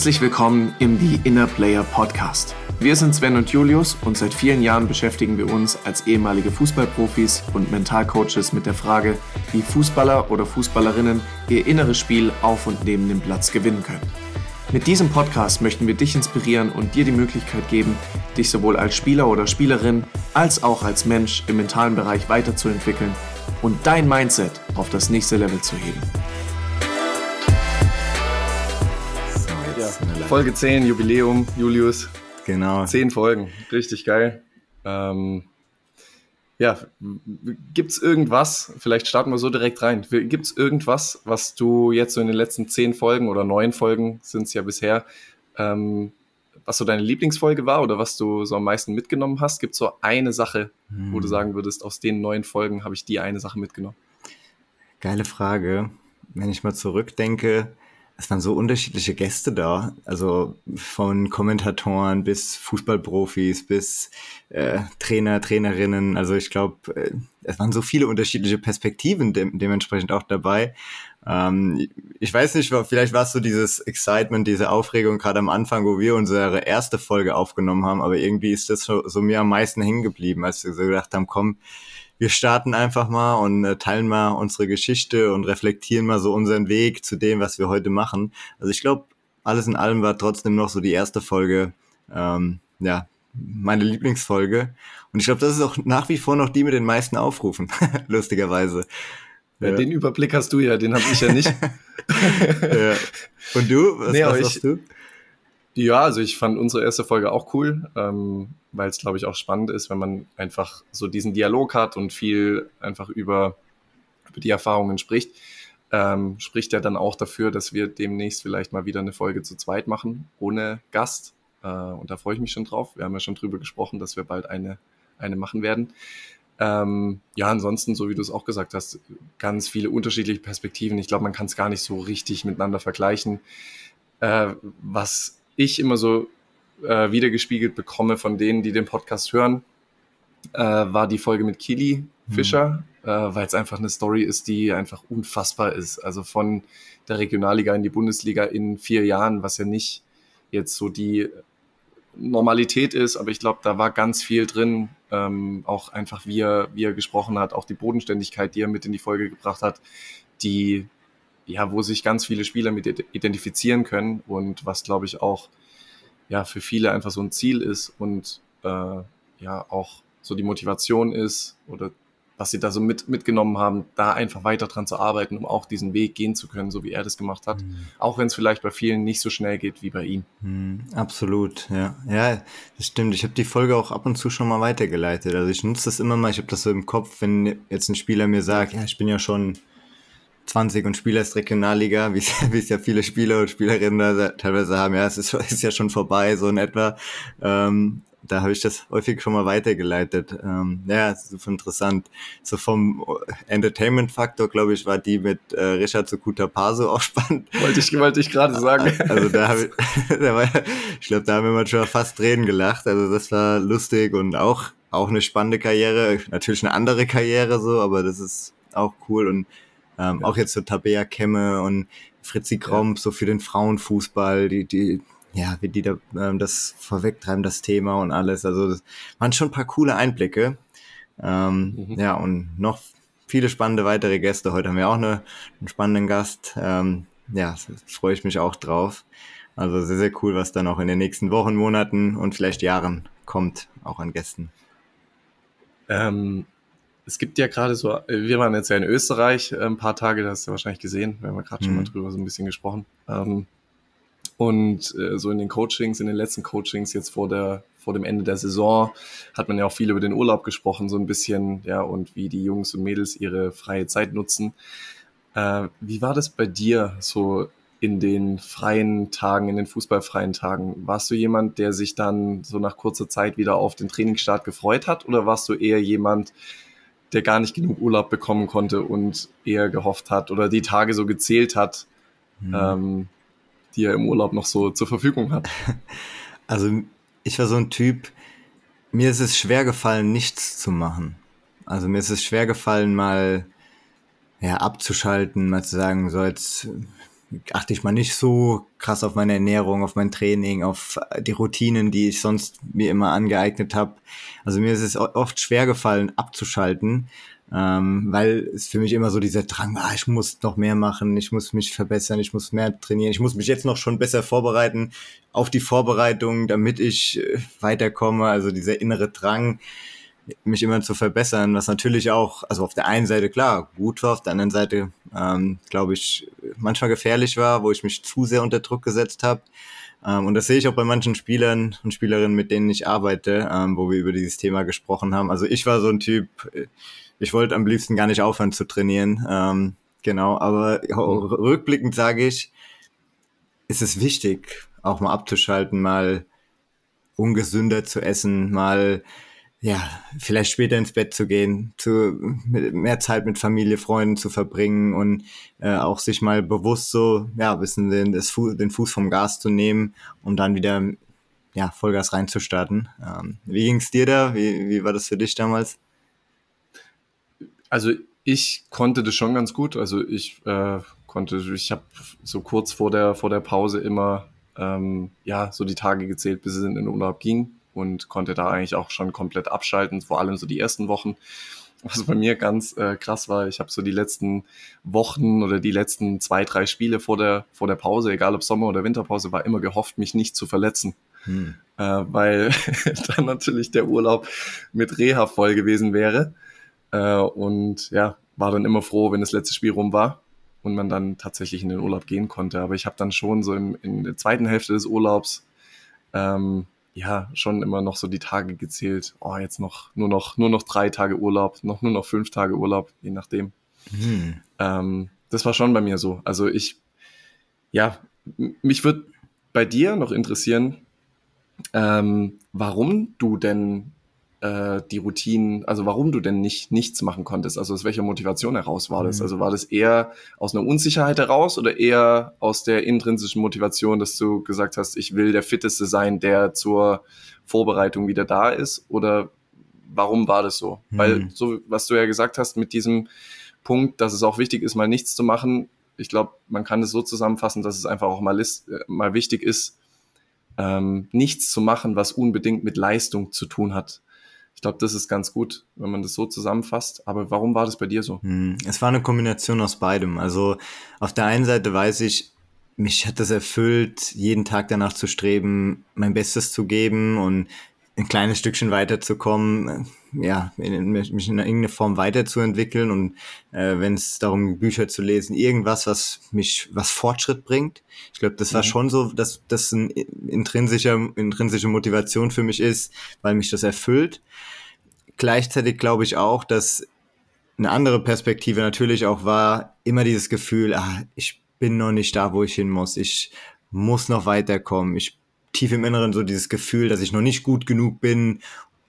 Herzlich willkommen im The Inner Player Podcast. Wir sind Sven und Julius und seit vielen Jahren beschäftigen wir uns als ehemalige Fußballprofis und Mentalcoaches mit der Frage, wie Fußballer oder Fußballerinnen ihr inneres Spiel auf und neben dem Platz gewinnen können. Mit diesem Podcast möchten wir dich inspirieren und dir die Möglichkeit geben, dich sowohl als Spieler oder Spielerin als auch als Mensch im mentalen Bereich weiterzuentwickeln und dein Mindset auf das nächste Level zu heben. Folge 10, Jubiläum, Julius. Genau. Zehn Folgen, richtig geil. Ähm, ja, gibt's irgendwas, vielleicht starten wir so direkt rein, gibt's irgendwas, was du jetzt so in den letzten zehn Folgen oder neun Folgen sind es ja bisher, ähm, was so deine Lieblingsfolge war oder was du so am meisten mitgenommen hast? Gibt es so eine Sache, hm. wo du hm. sagen würdest, aus den neun Folgen habe ich die eine Sache mitgenommen? Geile Frage. Wenn ich mal zurückdenke, es waren so unterschiedliche Gäste da, also von Kommentatoren bis Fußballprofis bis äh, Trainer, Trainerinnen. Also ich glaube, äh, es waren so viele unterschiedliche Perspektiven de dementsprechend auch dabei. Ähm, ich weiß nicht, vielleicht war es so dieses Excitement, diese Aufregung gerade am Anfang, wo wir unsere erste Folge aufgenommen haben, aber irgendwie ist das so, so mir am meisten hängen geblieben, als wir so gedacht haben, komm, wir starten einfach mal und äh, teilen mal unsere Geschichte und reflektieren mal so unseren Weg zu dem, was wir heute machen. Also ich glaube, alles in allem war trotzdem noch so die erste Folge, ähm, ja, meine Lieblingsfolge. Und ich glaube, das ist auch nach wie vor noch die mit den meisten Aufrufen, lustigerweise. Ja, Den Überblick hast du ja, den habe ich ja nicht. ja. Und du? Was, nee, was ich, du? Ja, also ich fand unsere erste Folge auch cool, ähm, weil es, glaube ich, auch spannend ist, wenn man einfach so diesen Dialog hat und viel einfach über, über die Erfahrungen spricht. Ähm, spricht ja dann auch dafür, dass wir demnächst vielleicht mal wieder eine Folge zu zweit machen, ohne Gast. Äh, und da freue ich mich schon drauf. Wir haben ja schon drüber gesprochen, dass wir bald eine, eine machen werden. Ähm, ja, ansonsten, so wie du es auch gesagt hast, ganz viele unterschiedliche Perspektiven. Ich glaube, man kann es gar nicht so richtig miteinander vergleichen. Äh, was ich immer so äh, wiedergespiegelt bekomme von denen, die den Podcast hören, äh, war die Folge mit Kili mhm. Fischer, mhm. äh, weil es einfach eine Story ist, die einfach unfassbar ist. Also von der Regionalliga in die Bundesliga in vier Jahren, was ja nicht jetzt so die Normalität ist, aber ich glaube, da war ganz viel drin. Ähm, auch einfach, wie er, wie er gesprochen hat, auch die Bodenständigkeit, die er mit in die Folge gebracht hat, die ja, wo sich ganz viele Spieler mit identifizieren können und was, glaube ich, auch ja, für viele einfach so ein Ziel ist und äh, ja auch so die Motivation ist oder was sie da so mit, mitgenommen haben, da einfach weiter dran zu arbeiten, um auch diesen Weg gehen zu können, so wie er das gemacht hat. Mhm. Auch wenn es vielleicht bei vielen nicht so schnell geht wie bei ihm. Mhm, absolut, ja. Ja, das stimmt. Ich habe die Folge auch ab und zu schon mal weitergeleitet. Also ich nutze das immer mal, ich habe das so im Kopf, wenn jetzt ein Spieler mir sagt, ja, ich bin ja schon 20 und Spieler ist Regionalliga, wie es ja viele Spieler und Spielerinnen da teilweise haben. Ja, es ist, ist ja schon vorbei, so in etwa. Ähm, da habe ich das häufig schon mal weitergeleitet. Ähm, ja, super interessant. So vom Entertainment-Faktor, glaube ich, war die mit äh, Richard Sokuta Paso auch spannend. Wollte ich, wollte ich gerade sagen. Also da habe ich, da war, ich glaube, da haben wir manchmal fast Tränen gelacht. Also das war lustig und auch, auch eine spannende Karriere. Natürlich eine andere Karriere so, aber das ist auch cool und ähm, ja. Auch jetzt so Tabea Kemme und Fritzi Kromp, ja. so für den Frauenfußball, die, die, ja, wie die da ähm, das vorwegtreiben, das Thema und alles. Also das waren schon ein paar coole Einblicke. Ähm, mhm. Ja, und noch viele spannende weitere Gäste. Heute haben wir auch eine, einen spannenden Gast. Ähm, ja, freue ich mich auch drauf. Also sehr, sehr cool, was dann auch in den nächsten Wochen, Monaten und vielleicht Jahren kommt, auch an Gästen. Ähm, es gibt ja gerade so, wir waren jetzt ja in Österreich äh, ein paar Tage, das hast du wahrscheinlich gesehen, wir haben ja gerade mhm. schon mal mhm. drüber so ein bisschen gesprochen. Ähm, und äh, so in den Coachings, in den letzten Coachings jetzt vor der vor dem Ende der Saison hat man ja auch viel über den Urlaub gesprochen, so ein bisschen, ja, und wie die Jungs und Mädels ihre freie Zeit nutzen. Äh, wie war das bei dir so in den freien Tagen, in den fußballfreien Tagen? Warst du jemand, der sich dann so nach kurzer Zeit wieder auf den Trainingsstart gefreut hat oder warst du eher jemand, der gar nicht genug Urlaub bekommen konnte und eher gehofft hat oder die Tage so gezählt hat, mhm. ähm, die er im Urlaub noch so zur Verfügung hat. Also ich war so ein Typ, mir ist es schwer gefallen, nichts zu machen. Also mir ist es schwer gefallen, mal ja, abzuschalten, mal zu sagen, so jetzt achte ich mal nicht so krass auf meine Ernährung, auf mein Training, auf die Routinen, die ich sonst mir immer angeeignet habe. Also mir ist es oft schwer gefallen, abzuschalten, ähm, weil es für mich immer so dieser Drang war, ich muss noch mehr machen, ich muss mich verbessern, ich muss mehr trainieren, ich muss mich jetzt noch schon besser vorbereiten auf die Vorbereitung, damit ich äh, weiterkomme. Also dieser innere Drang, mich immer zu verbessern, was natürlich auch, also auf der einen Seite klar gut war, auf der anderen Seite ähm, glaube ich manchmal gefährlich war, wo ich mich zu sehr unter Druck gesetzt habe. Ähm, und das sehe ich auch bei manchen Spielern und Spielerinnen, mit denen ich arbeite, ähm, wo wir über dieses Thema gesprochen haben. Also ich war so ein Typ, ich wollte am liebsten gar nicht aufhören zu trainieren. Ähm, genau, aber rückblickend sage ich, ist es wichtig, auch mal abzuschalten, mal ungesünder zu essen, mal ja, vielleicht später ins Bett zu gehen, zu mehr Zeit mit Familie, Freunden zu verbringen und äh, auch sich mal bewusst so, ja, bisschen den, Fu den Fuß vom Gas zu nehmen, um dann wieder ja, Vollgas reinzustarten. Ähm, wie ging's dir da? Wie, wie war das für dich damals? Also ich konnte das schon ganz gut. Also ich äh, konnte, ich habe so kurz vor der vor der Pause immer ähm, ja so die Tage gezählt, bis es in den Urlaub ging und konnte da eigentlich auch schon komplett abschalten, vor allem so die ersten Wochen. Was bei mir ganz äh, krass war, ich habe so die letzten Wochen oder die letzten zwei, drei Spiele vor der, vor der Pause, egal ob Sommer- oder Winterpause, war immer gehofft, mich nicht zu verletzen. Hm. Äh, weil dann natürlich der Urlaub mit Reha voll gewesen wäre. Äh, und ja, war dann immer froh, wenn das letzte Spiel rum war und man dann tatsächlich in den Urlaub gehen konnte. Aber ich habe dann schon so im, in der zweiten Hälfte des Urlaubs ähm, ja, schon immer noch so die Tage gezählt. Oh, jetzt noch nur noch nur noch drei Tage Urlaub, noch nur noch fünf Tage Urlaub, je nachdem. Mhm. Ähm, das war schon bei mir so. Also ich, ja, mich würde bei dir noch interessieren, ähm, warum du denn äh, die Routinen, also warum du denn nicht nichts machen konntest? Also aus welcher Motivation heraus war das? Mhm. Also war das eher aus einer Unsicherheit heraus oder eher aus der intrinsischen Motivation, dass du gesagt hast, ich will der Fitteste sein, der zur Vorbereitung wieder da ist? Oder warum war das so? Mhm. Weil so, was du ja gesagt hast mit diesem Punkt, dass es auch wichtig ist, mal nichts zu machen, ich glaube, man kann es so zusammenfassen, dass es einfach auch mal, ist, äh, mal wichtig ist, ähm, nichts zu machen, was unbedingt mit Leistung zu tun hat. Ich glaube, das ist ganz gut, wenn man das so zusammenfasst. Aber warum war das bei dir so? Hm, es war eine Kombination aus beidem. Also auf der einen Seite weiß ich, mich hat das erfüllt, jeden Tag danach zu streben, mein Bestes zu geben und ein kleines Stückchen weiterzukommen, ja, in, mich in irgendeiner Form weiterzuentwickeln und äh, wenn es darum Bücher zu lesen, irgendwas, was mich, was Fortschritt bringt. Ich glaube, das war mhm. schon so, dass das ein intrinsischer, intrinsische Motivation für mich ist, weil mich das erfüllt. Gleichzeitig glaube ich auch, dass eine andere Perspektive natürlich auch war, immer dieses Gefühl, ah, ich bin noch nicht da, wo ich hin muss. Ich muss noch weiterkommen. Ich tief im Inneren so dieses Gefühl, dass ich noch nicht gut genug bin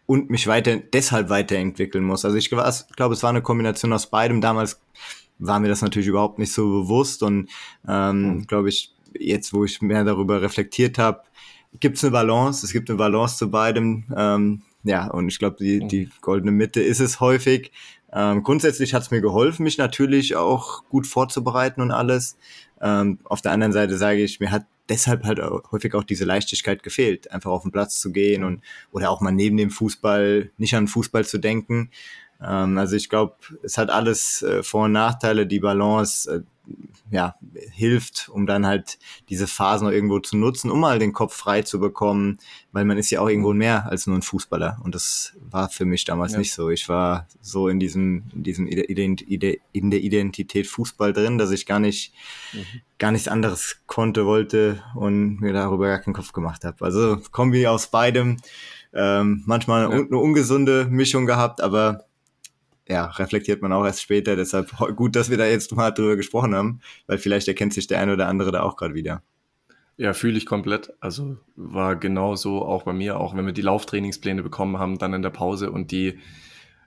und mich weiter deshalb weiterentwickeln muss. Also ich glaube, es war eine Kombination aus beidem. Damals war mir das natürlich überhaupt nicht so bewusst und ähm, mhm. glaube ich, jetzt, wo ich mehr darüber reflektiert habe, gibt es eine Balance. Es gibt eine Balance zu beidem. Ähm, ja, und ich glaube, die, die goldene Mitte ist es häufig. Ähm, grundsätzlich hat es mir geholfen, mich natürlich auch gut vorzubereiten und alles. Ähm, auf der anderen Seite sage ich, mir hat deshalb halt häufig auch diese Leichtigkeit gefehlt, einfach auf den Platz zu gehen und oder auch mal neben dem Fußball nicht an Fußball zu denken. Ähm, also ich glaube, es hat alles äh, Vor- und Nachteile, die Balance. Äh, ja, hilft, um dann halt diese Phasen noch irgendwo zu nutzen, um mal den Kopf frei zu bekommen, weil man ist ja auch irgendwo mehr als nur ein Fußballer und das war für mich damals ja. nicht so. Ich war so in diesem, in diesem Ident in der Identität Fußball drin, dass ich gar nicht, mhm. gar nichts anderes konnte, wollte und mir darüber gar keinen Kopf gemacht habe. Also Kombi aus beidem, ähm, manchmal ja. eine ungesunde Mischung gehabt, aber ja, reflektiert man auch erst später. Deshalb gut, dass wir da jetzt mal drüber gesprochen haben, weil vielleicht erkennt sich der eine oder andere da auch gerade wieder. Ja, fühle ich komplett. Also war genauso auch bei mir, auch wenn wir die Lauftrainingspläne bekommen haben, dann in der Pause und die,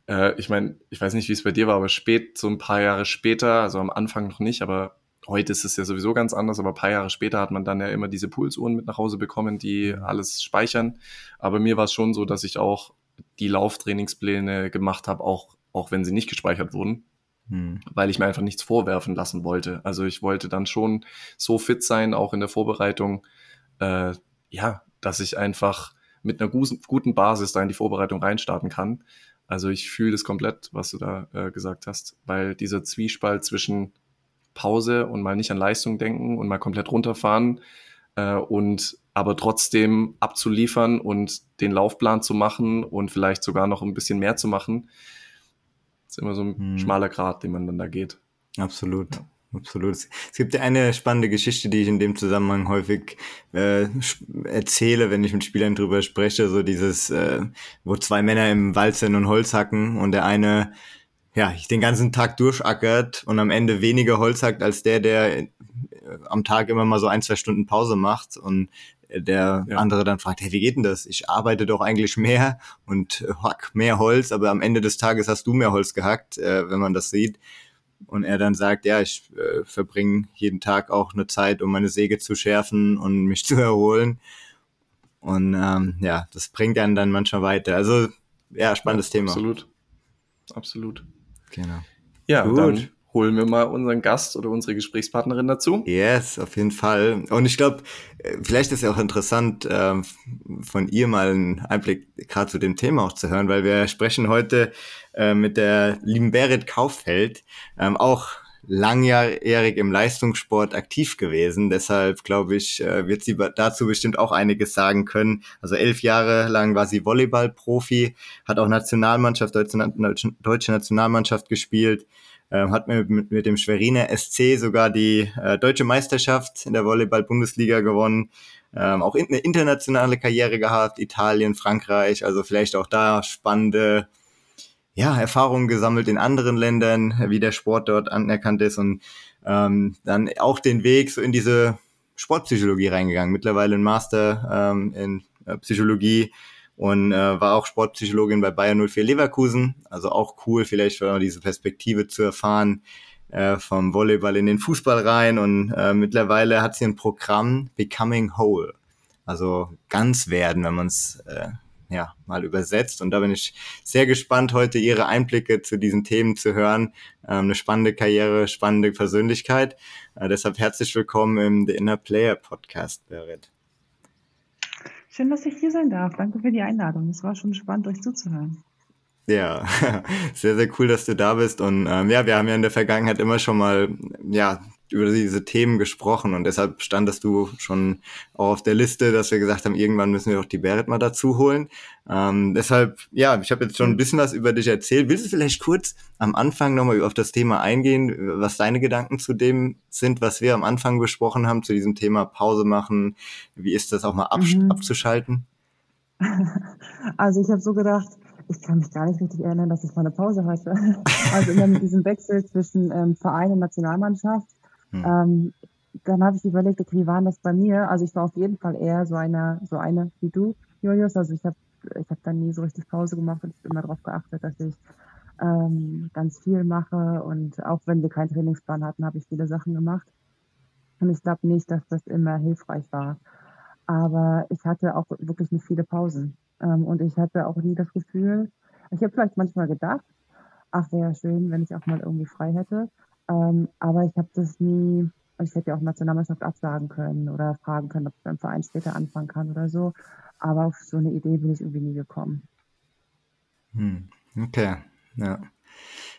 äh, ich meine, ich weiß nicht, wie es bei dir war, aber spät, so ein paar Jahre später, also am Anfang noch nicht, aber heute ist es ja sowieso ganz anders, aber ein paar Jahre später hat man dann ja immer diese Pulsuhren mit nach Hause bekommen, die alles speichern. Aber mir war es schon so, dass ich auch die Lauftrainingspläne gemacht habe, auch auch wenn sie nicht gespeichert wurden. hm. weil ich mir einfach nichts vorwerfen lassen wollte. Also ich wollte dann schon so fit sein, auch in der Vorbereitung, äh, ja, dass ich einfach mit einer guten Basis da in die Vorbereitung reinstarten kann. Also ich fühle das komplett, was du da äh, gesagt hast, weil dieser Zwiespalt zwischen Pause und mal nicht an Leistung denken und mal komplett runterfahren äh, und aber trotzdem abzuliefern und den Laufplan zu machen und vielleicht sogar noch ein bisschen mehr zu machen, ist immer so ein hm. schmaler Grat, den man dann da geht. Absolut. Ja. Absolut. Es gibt ja eine spannende Geschichte, die ich in dem Zusammenhang häufig äh, erzähle, wenn ich mit Spielern drüber spreche. So dieses, äh, wo zwei Männer im Wald sind und Holz hacken und der eine ja den ganzen Tag durchackert und am Ende weniger Holz hackt als der, der äh, am Tag immer mal so ein, zwei Stunden Pause macht und der ja. andere dann fragt, hey, wie geht denn das? Ich arbeite doch eigentlich mehr und hack mehr Holz, aber am Ende des Tages hast du mehr Holz gehackt, äh, wenn man das sieht. Und er dann sagt, ja, ich äh, verbringe jeden Tag auch eine Zeit, um meine Säge zu schärfen und mich zu erholen. Und ähm, ja, das bringt einen dann manchmal weiter. Also ja, spannendes ja, Thema. Absolut. Absolut. Genau. Ja, Gut. Holen wir mal unseren Gast oder unsere Gesprächspartnerin dazu. Yes, auf jeden Fall. Und ich glaube, äh, vielleicht ist ja auch interessant, äh, von ihr mal einen Einblick gerade zu dem Thema auch zu hören, weil wir sprechen heute äh, mit der lieben Berit Kauffeld, ähm, auch langjährig im Leistungssport aktiv gewesen. Deshalb glaube ich, äh, wird sie dazu bestimmt auch einiges sagen können. Also elf Jahre lang war sie Volleyball-Profi, hat auch Nationalmannschaft, deutsche, deutsche Nationalmannschaft gespielt, äh, hat mit, mit dem Schweriner SC sogar die äh, deutsche Meisterschaft in der Volleyball-Bundesliga gewonnen. Ähm, auch in, eine internationale Karriere gehabt, Italien, Frankreich, also vielleicht auch da spannende ja, Erfahrungen gesammelt in anderen Ländern, wie der Sport dort anerkannt ist und ähm, dann auch den Weg so in diese Sportpsychologie reingegangen. Mittlerweile ein Master ähm, in äh, Psychologie und äh, war auch Sportpsychologin bei Bayern 04 Leverkusen. Also auch cool, vielleicht für diese Perspektive zu erfahren äh, vom Volleyball in den Fußball rein. Und äh, mittlerweile hat sie ein Programm Becoming Whole. Also ganz werden, wenn man es äh, ja, mal übersetzt. Und da bin ich sehr gespannt, heute Ihre Einblicke zu diesen Themen zu hören. Ähm, eine spannende Karriere, spannende Persönlichkeit. Äh, deshalb herzlich willkommen im The Inner Player Podcast, Berit. Schön, dass ich hier sein darf. Danke für die Einladung. Es war schon spannend, euch zuzuhören. Ja, sehr, sehr cool, dass du da bist. Und ähm, ja, wir haben ja in der Vergangenheit immer schon mal ja, über diese Themen gesprochen und deshalb standest du schon auch auf der Liste, dass wir gesagt haben, irgendwann müssen wir auch die Berit mal dazu holen. Ähm, deshalb, ja, ich habe jetzt schon ein bisschen was über dich erzählt. Willst du vielleicht kurz am Anfang nochmal auf das Thema eingehen, was deine Gedanken zu dem sind, was wir am Anfang besprochen haben, zu diesem Thema Pause machen? Wie ist das auch mal mhm. abzuschalten? Also ich habe so gedacht, ich kann mich gar nicht richtig erinnern, dass ich mal eine Pause hatte. Also immer mit diesem Wechsel zwischen ähm, Verein und Nationalmannschaft hm. Ähm, dann habe ich überlegt, okay, wie war das bei mir? Also ich war auf jeden Fall eher so eine, so eine wie du, Julius. Also ich habe ich hab dann nie so richtig Pause gemacht und ich immer darauf geachtet, dass ich ähm, ganz viel mache. Und auch wenn wir keinen Trainingsplan hatten, habe ich viele Sachen gemacht. Und ich glaube nicht, dass das immer hilfreich war. Aber ich hatte auch wirklich nicht viele Pausen. Ähm, und ich hatte auch nie das Gefühl, ich habe vielleicht manchmal gedacht, ach, wäre schön, wenn ich auch mal irgendwie frei hätte. Ähm, aber ich habe das nie, also ich hätte ja auch Nationalmannschaft absagen können oder fragen können, ob ich beim Verein später anfangen kann oder so. Aber auf so eine Idee bin ich irgendwie nie gekommen. Hm. Okay, ja.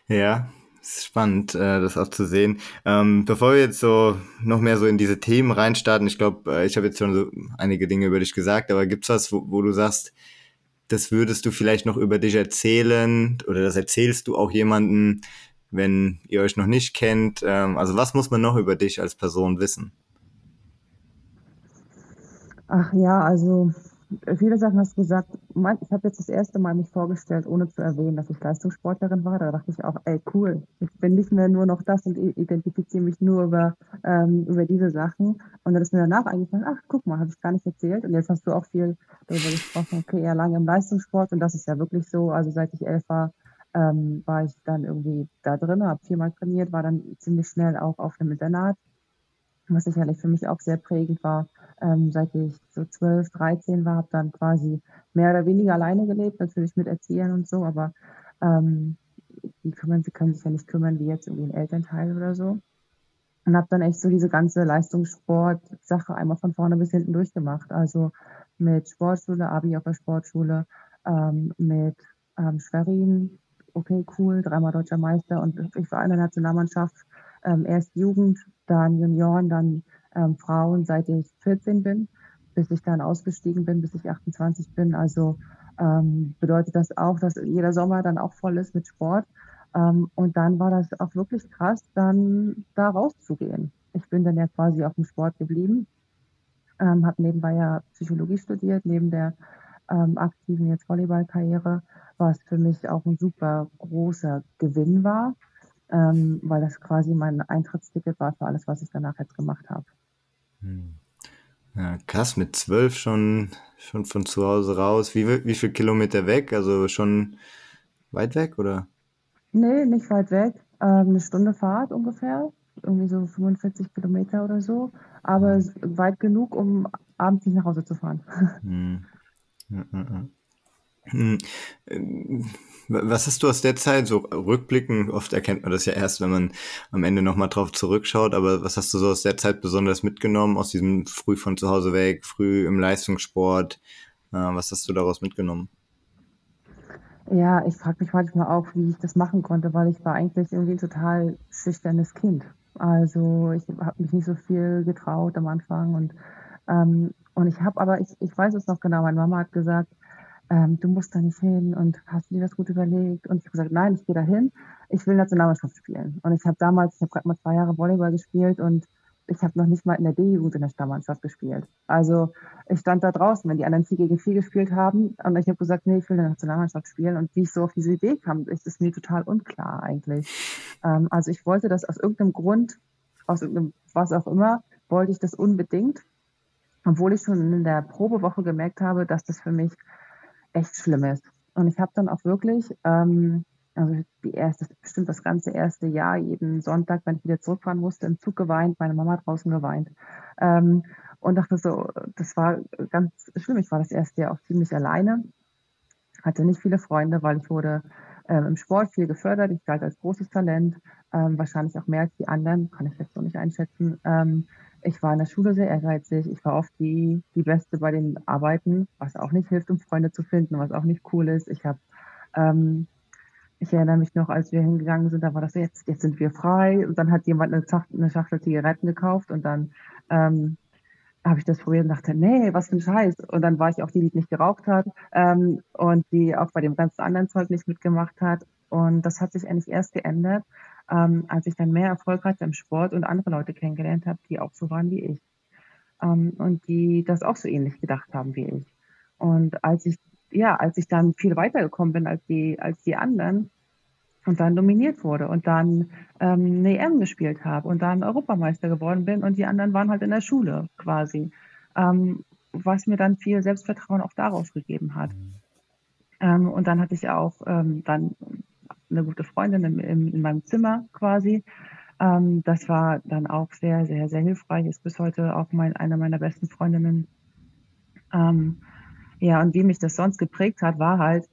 Ja, spannend, äh, das auch zu sehen. Ähm, bevor wir jetzt so noch mehr so in diese Themen reinstarten, ich glaube, äh, ich habe jetzt schon so einige Dinge über dich gesagt, aber gibt's was, wo, wo du sagst, das würdest du vielleicht noch über dich erzählen oder das erzählst du auch jemandem, wenn ihr euch noch nicht kennt? Ähm, also was muss man noch über dich als Person wissen? Ach ja, also viele Sachen hast du gesagt. Ich habe jetzt das erste Mal mich vorgestellt, ohne zu erwähnen, dass ich Leistungssportlerin war. Da dachte ich auch, ey, cool. Ich bin nicht mehr nur noch das und identifiziere mich nur über, ähm, über diese Sachen. Und dann ist mir danach eingefallen, ach, guck mal, habe ich gar nicht erzählt. Und jetzt hast du auch viel darüber gesprochen, okay, eher lange im Leistungssport. Und das ist ja wirklich so. Also seit ich elf war, ähm, war ich dann irgendwie da drin, habe viermal trainiert, war dann ziemlich schnell auch auf einem Internat, was sicherlich für mich auch sehr prägend war. Ähm, seit ich so 12, 13 war, habe dann quasi mehr oder weniger alleine gelebt, natürlich mit Erziehern und so, aber ähm, die kümmern, sie können sich ja nicht kümmern wie jetzt irgendwie ein Elternteil oder so. Und habe dann echt so diese ganze Leistungssport-Sache einmal von vorne bis hinten durchgemacht. Also mit Sportschule, Abi auf der Sportschule, ähm, mit ähm, Schwerin, okay, cool, dreimal deutscher Meister und ich war in der Nationalmannschaft, ähm, erst Jugend, dann Junioren, dann ähm, Frauen, seit ich 14 bin, bis ich dann ausgestiegen bin, bis ich 28 bin. Also ähm, bedeutet das auch, dass jeder Sommer dann auch voll ist mit Sport. Ähm, und dann war das auch wirklich krass, dann da rauszugehen. Ich bin dann ja quasi auf dem Sport geblieben, ähm, habe nebenbei ja Psychologie studiert, neben der ähm, aktiven jetzt Volleyballkarriere, was für mich auch ein super großer Gewinn war, ähm, weil das quasi mein Eintrittsticket war für alles, was ich danach jetzt gemacht habe. Hm. Ja, krass, mit zwölf schon, schon von zu Hause raus. Wie, wie viel Kilometer weg? Also schon weit weg, oder? Nee, nicht weit weg. Ähm, eine Stunde Fahrt ungefähr. Irgendwie so 45 Kilometer oder so. Aber weit genug, um abends nicht nach Hause zu fahren. Hm. Was hast du aus der Zeit so rückblickend? Oft erkennt man das ja erst, wenn man am Ende nochmal drauf zurückschaut. Aber was hast du so aus der Zeit besonders mitgenommen? Aus diesem früh von zu Hause weg, früh im Leistungssport? Äh, was hast du daraus mitgenommen? Ja, ich frage mich manchmal auch, wie ich das machen konnte, weil ich war eigentlich irgendwie ein total schüchternes Kind. Also ich habe mich nicht so viel getraut am Anfang und ähm, und ich habe aber, ich, ich weiß es noch genau, meine Mama hat gesagt, ähm, du musst da nicht hin und hast dir das gut überlegt? Und ich habe gesagt, nein, ich gehe da hin, ich will Nationalmannschaft spielen. Und ich habe damals, ich habe gerade mal zwei Jahre Volleyball gespielt und ich habe noch nicht mal in der D-Jugend in der Stammmannschaft gespielt. Also ich stand da draußen, wenn die anderen 4 gegen 4 gespielt haben und ich habe gesagt, nee, ich will in der Nationalmannschaft spielen. Und wie ich so auf diese Idee kam, ist mir total unklar eigentlich. Ähm, also ich wollte das aus irgendeinem Grund, aus irgendeinem was auch immer, wollte ich das unbedingt, obwohl ich schon in der Probewoche gemerkt habe, dass das für mich echt schlimm ist. Und ich habe dann auch wirklich, ähm, also die erste, bestimmt das ganze erste Jahr, jeden Sonntag, wenn ich wieder zurückfahren musste, im Zug geweint, meine Mama draußen geweint. Ähm, und dachte so, das war ganz schlimm. Ich war das erste Jahr auch ziemlich alleine, hatte nicht viele Freunde, weil ich wurde ähm, im Sport viel gefördert. Ich galt als großes Talent, ähm, wahrscheinlich auch mehr als die anderen, kann ich jetzt so nicht einschätzen. Ähm, ich war in der Schule sehr ehrgeizig. Ich war oft die, die Beste bei den Arbeiten, was auch nicht hilft, um Freunde zu finden, was auch nicht cool ist. Ich habe, ähm, ich erinnere mich noch, als wir hingegangen sind, da war das jetzt, jetzt sind wir frei. Und dann hat jemand eine, Schachtel, eine Schachtel Zigaretten gekauft und dann ähm, habe ich das probiert und dachte, nee, was für ein Scheiß. Und dann war ich auch die, die nicht geraucht hat ähm, und die auch bei dem ganzen anderen Zeug nicht mitgemacht hat. Und das hat sich eigentlich erst geändert, ähm, als ich dann mehr Erfolg hatte im Sport und andere Leute kennengelernt habe, die auch so waren wie ich. Ähm, und die das auch so ähnlich gedacht haben wie ich. Und als ich, ja, als ich dann viel weitergekommen bin als die, als die anderen und dann nominiert wurde und dann ähm, eine EM gespielt habe und dann Europameister geworden bin und die anderen waren halt in der Schule quasi. Ähm, was mir dann viel Selbstvertrauen auch daraus gegeben hat. Ähm, und dann hatte ich auch ähm, dann eine gute Freundin in, in, in meinem Zimmer quasi. Ähm, das war dann auch sehr, sehr, sehr hilfreich. Ist bis heute auch mein, eine meiner besten Freundinnen. Ähm, ja, und wie mich das sonst geprägt hat, war halt,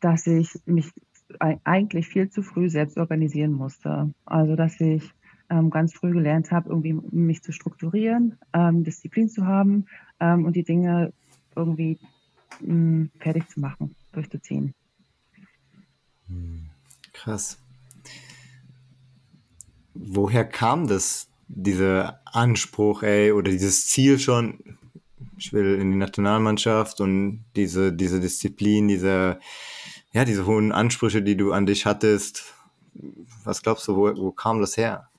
dass ich mich eigentlich viel zu früh selbst organisieren musste. Also, dass ich ähm, ganz früh gelernt habe, irgendwie mich zu strukturieren, ähm, Disziplin zu haben ähm, und die Dinge irgendwie mh, hm, fertig zu machen, durchzuziehen. Hm. Krass. Woher kam das, dieser Anspruch, ey, oder dieses Ziel schon, ich will in die Nationalmannschaft und diese, diese Disziplin, diese, ja, diese hohen Ansprüche, die du an dich hattest. Was glaubst du, wo, wo kam das her?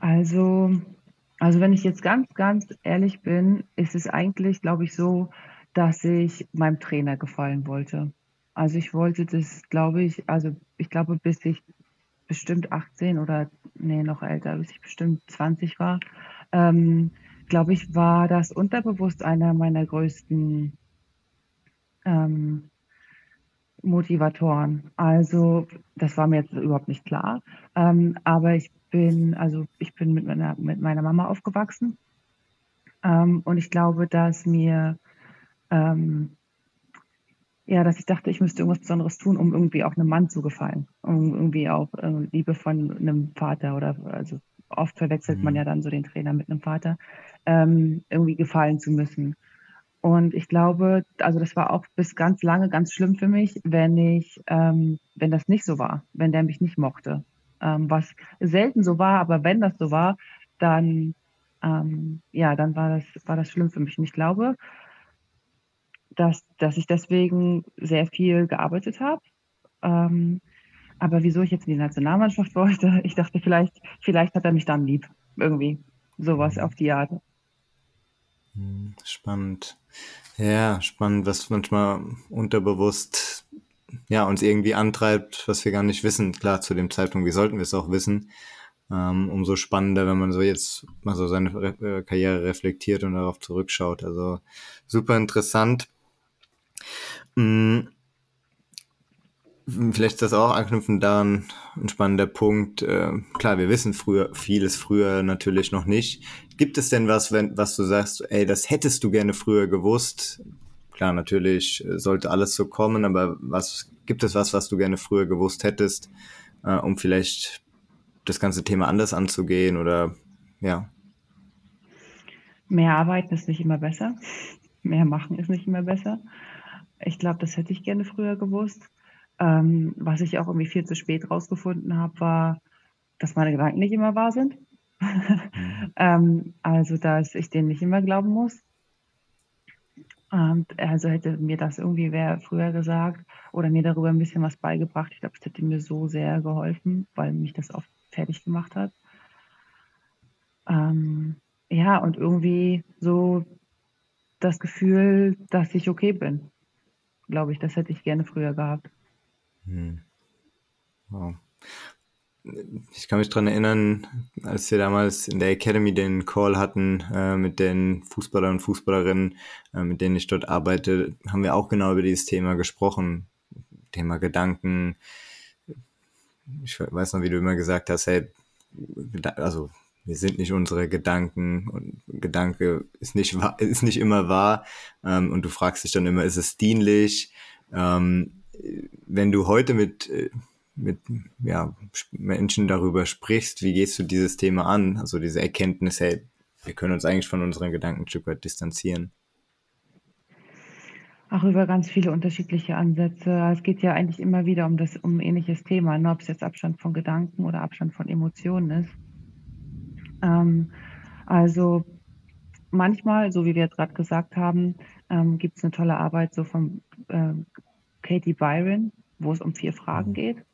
Also, also wenn ich jetzt ganz, ganz ehrlich bin, ist es eigentlich, glaube ich, so, dass ich meinem Trainer gefallen wollte. Also ich wollte das, glaube ich, also ich glaube, bis ich bestimmt 18 oder nee, noch älter, bis ich bestimmt 20 war, ähm, glaube ich, war das unterbewusst einer meiner größten ähm, Motivatoren. Also das war mir jetzt überhaupt nicht klar, ähm, aber ich bin, also ich bin mit meiner, mit meiner Mama aufgewachsen ähm, und ich glaube, dass mir ähm, ja, dass ich dachte, ich müsste irgendwas Besonderes tun, um irgendwie auch einem Mann zu gefallen, um irgendwie auch äh, Liebe von einem Vater oder also oft verwechselt mhm. man ja dann so den Trainer mit einem Vater, ähm, irgendwie gefallen zu müssen. Und ich glaube, also das war auch bis ganz lange ganz schlimm für mich, wenn ich, ähm, wenn das nicht so war, wenn der mich nicht mochte. Ähm, was selten so war, aber wenn das so war, dann, ähm, ja, dann war das, war das schlimm für mich. Und ich glaube, dass, dass ich deswegen sehr viel gearbeitet habe. Ähm, aber wieso ich jetzt in die Nationalmannschaft wollte, ich dachte, vielleicht, vielleicht hat er mich dann lieb. Irgendwie. Sowas auf die Art. Hm, spannend. Ja, spannend, was manchmal unterbewusst ja, uns irgendwie antreibt, was wir gar nicht wissen. Klar, zu dem Zeitpunkt, wie sollten wir es auch wissen. Ähm, umso spannender, wenn man so jetzt mal so seine Re äh, Karriere reflektiert und darauf zurückschaut. Also super interessant. Mhm. Vielleicht ist das auch anknüpfen daran ein spannender Punkt. Äh, klar, wir wissen früher vieles früher natürlich noch nicht. Gibt es denn was, wenn, was du sagst, ey, das hättest du gerne früher gewusst? Klar, natürlich sollte alles so kommen, aber was gibt es was, was du gerne früher gewusst hättest, äh, um vielleicht das ganze Thema anders anzugehen oder ja? Mehr arbeiten ist nicht immer besser. Mehr machen ist nicht immer besser. Ich glaube, das hätte ich gerne früher gewusst. Ähm, was ich auch irgendwie viel zu spät rausgefunden habe, war, dass meine Gedanken nicht immer wahr sind. Mhm. ähm, also, dass ich denen nicht immer glauben muss. Und also hätte mir das irgendwie wer früher gesagt oder mir darüber ein bisschen was beigebracht. Ich glaube, es hätte mir so sehr geholfen, weil mich das oft fertig gemacht hat. Ähm, ja, und irgendwie so das Gefühl, dass ich okay bin glaube ich. Das hätte ich gerne früher gehabt. Hm. Wow. Ich kann mich daran erinnern, als wir damals in der Academy den Call hatten äh, mit den Fußballern und Fußballerinnen, äh, mit denen ich dort arbeite, haben wir auch genau über dieses Thema gesprochen. Thema Gedanken. Ich weiß noch, wie du immer gesagt hast, hey, also wir sind nicht unsere Gedanken und Gedanke ist nicht ist nicht immer wahr ähm, und du fragst dich dann immer, ist es dienlich? Ähm, wenn du heute mit äh, mit ja, Menschen darüber sprichst, wie gehst du dieses Thema an? Also diese Erkenntnis, hey, wir können uns eigentlich von unseren Gedanken ein Stück weit distanzieren. Auch über ganz viele unterschiedliche Ansätze. Es geht ja eigentlich immer wieder um das um ein ähnliches Thema, ne? ob es jetzt Abstand von Gedanken oder Abstand von Emotionen ist. Ähm, also manchmal, so wie wir jetzt gerade gesagt haben, ähm, gibt es eine tolle Arbeit so von ähm, Katie Byron, wo es um vier Fragen mhm. geht.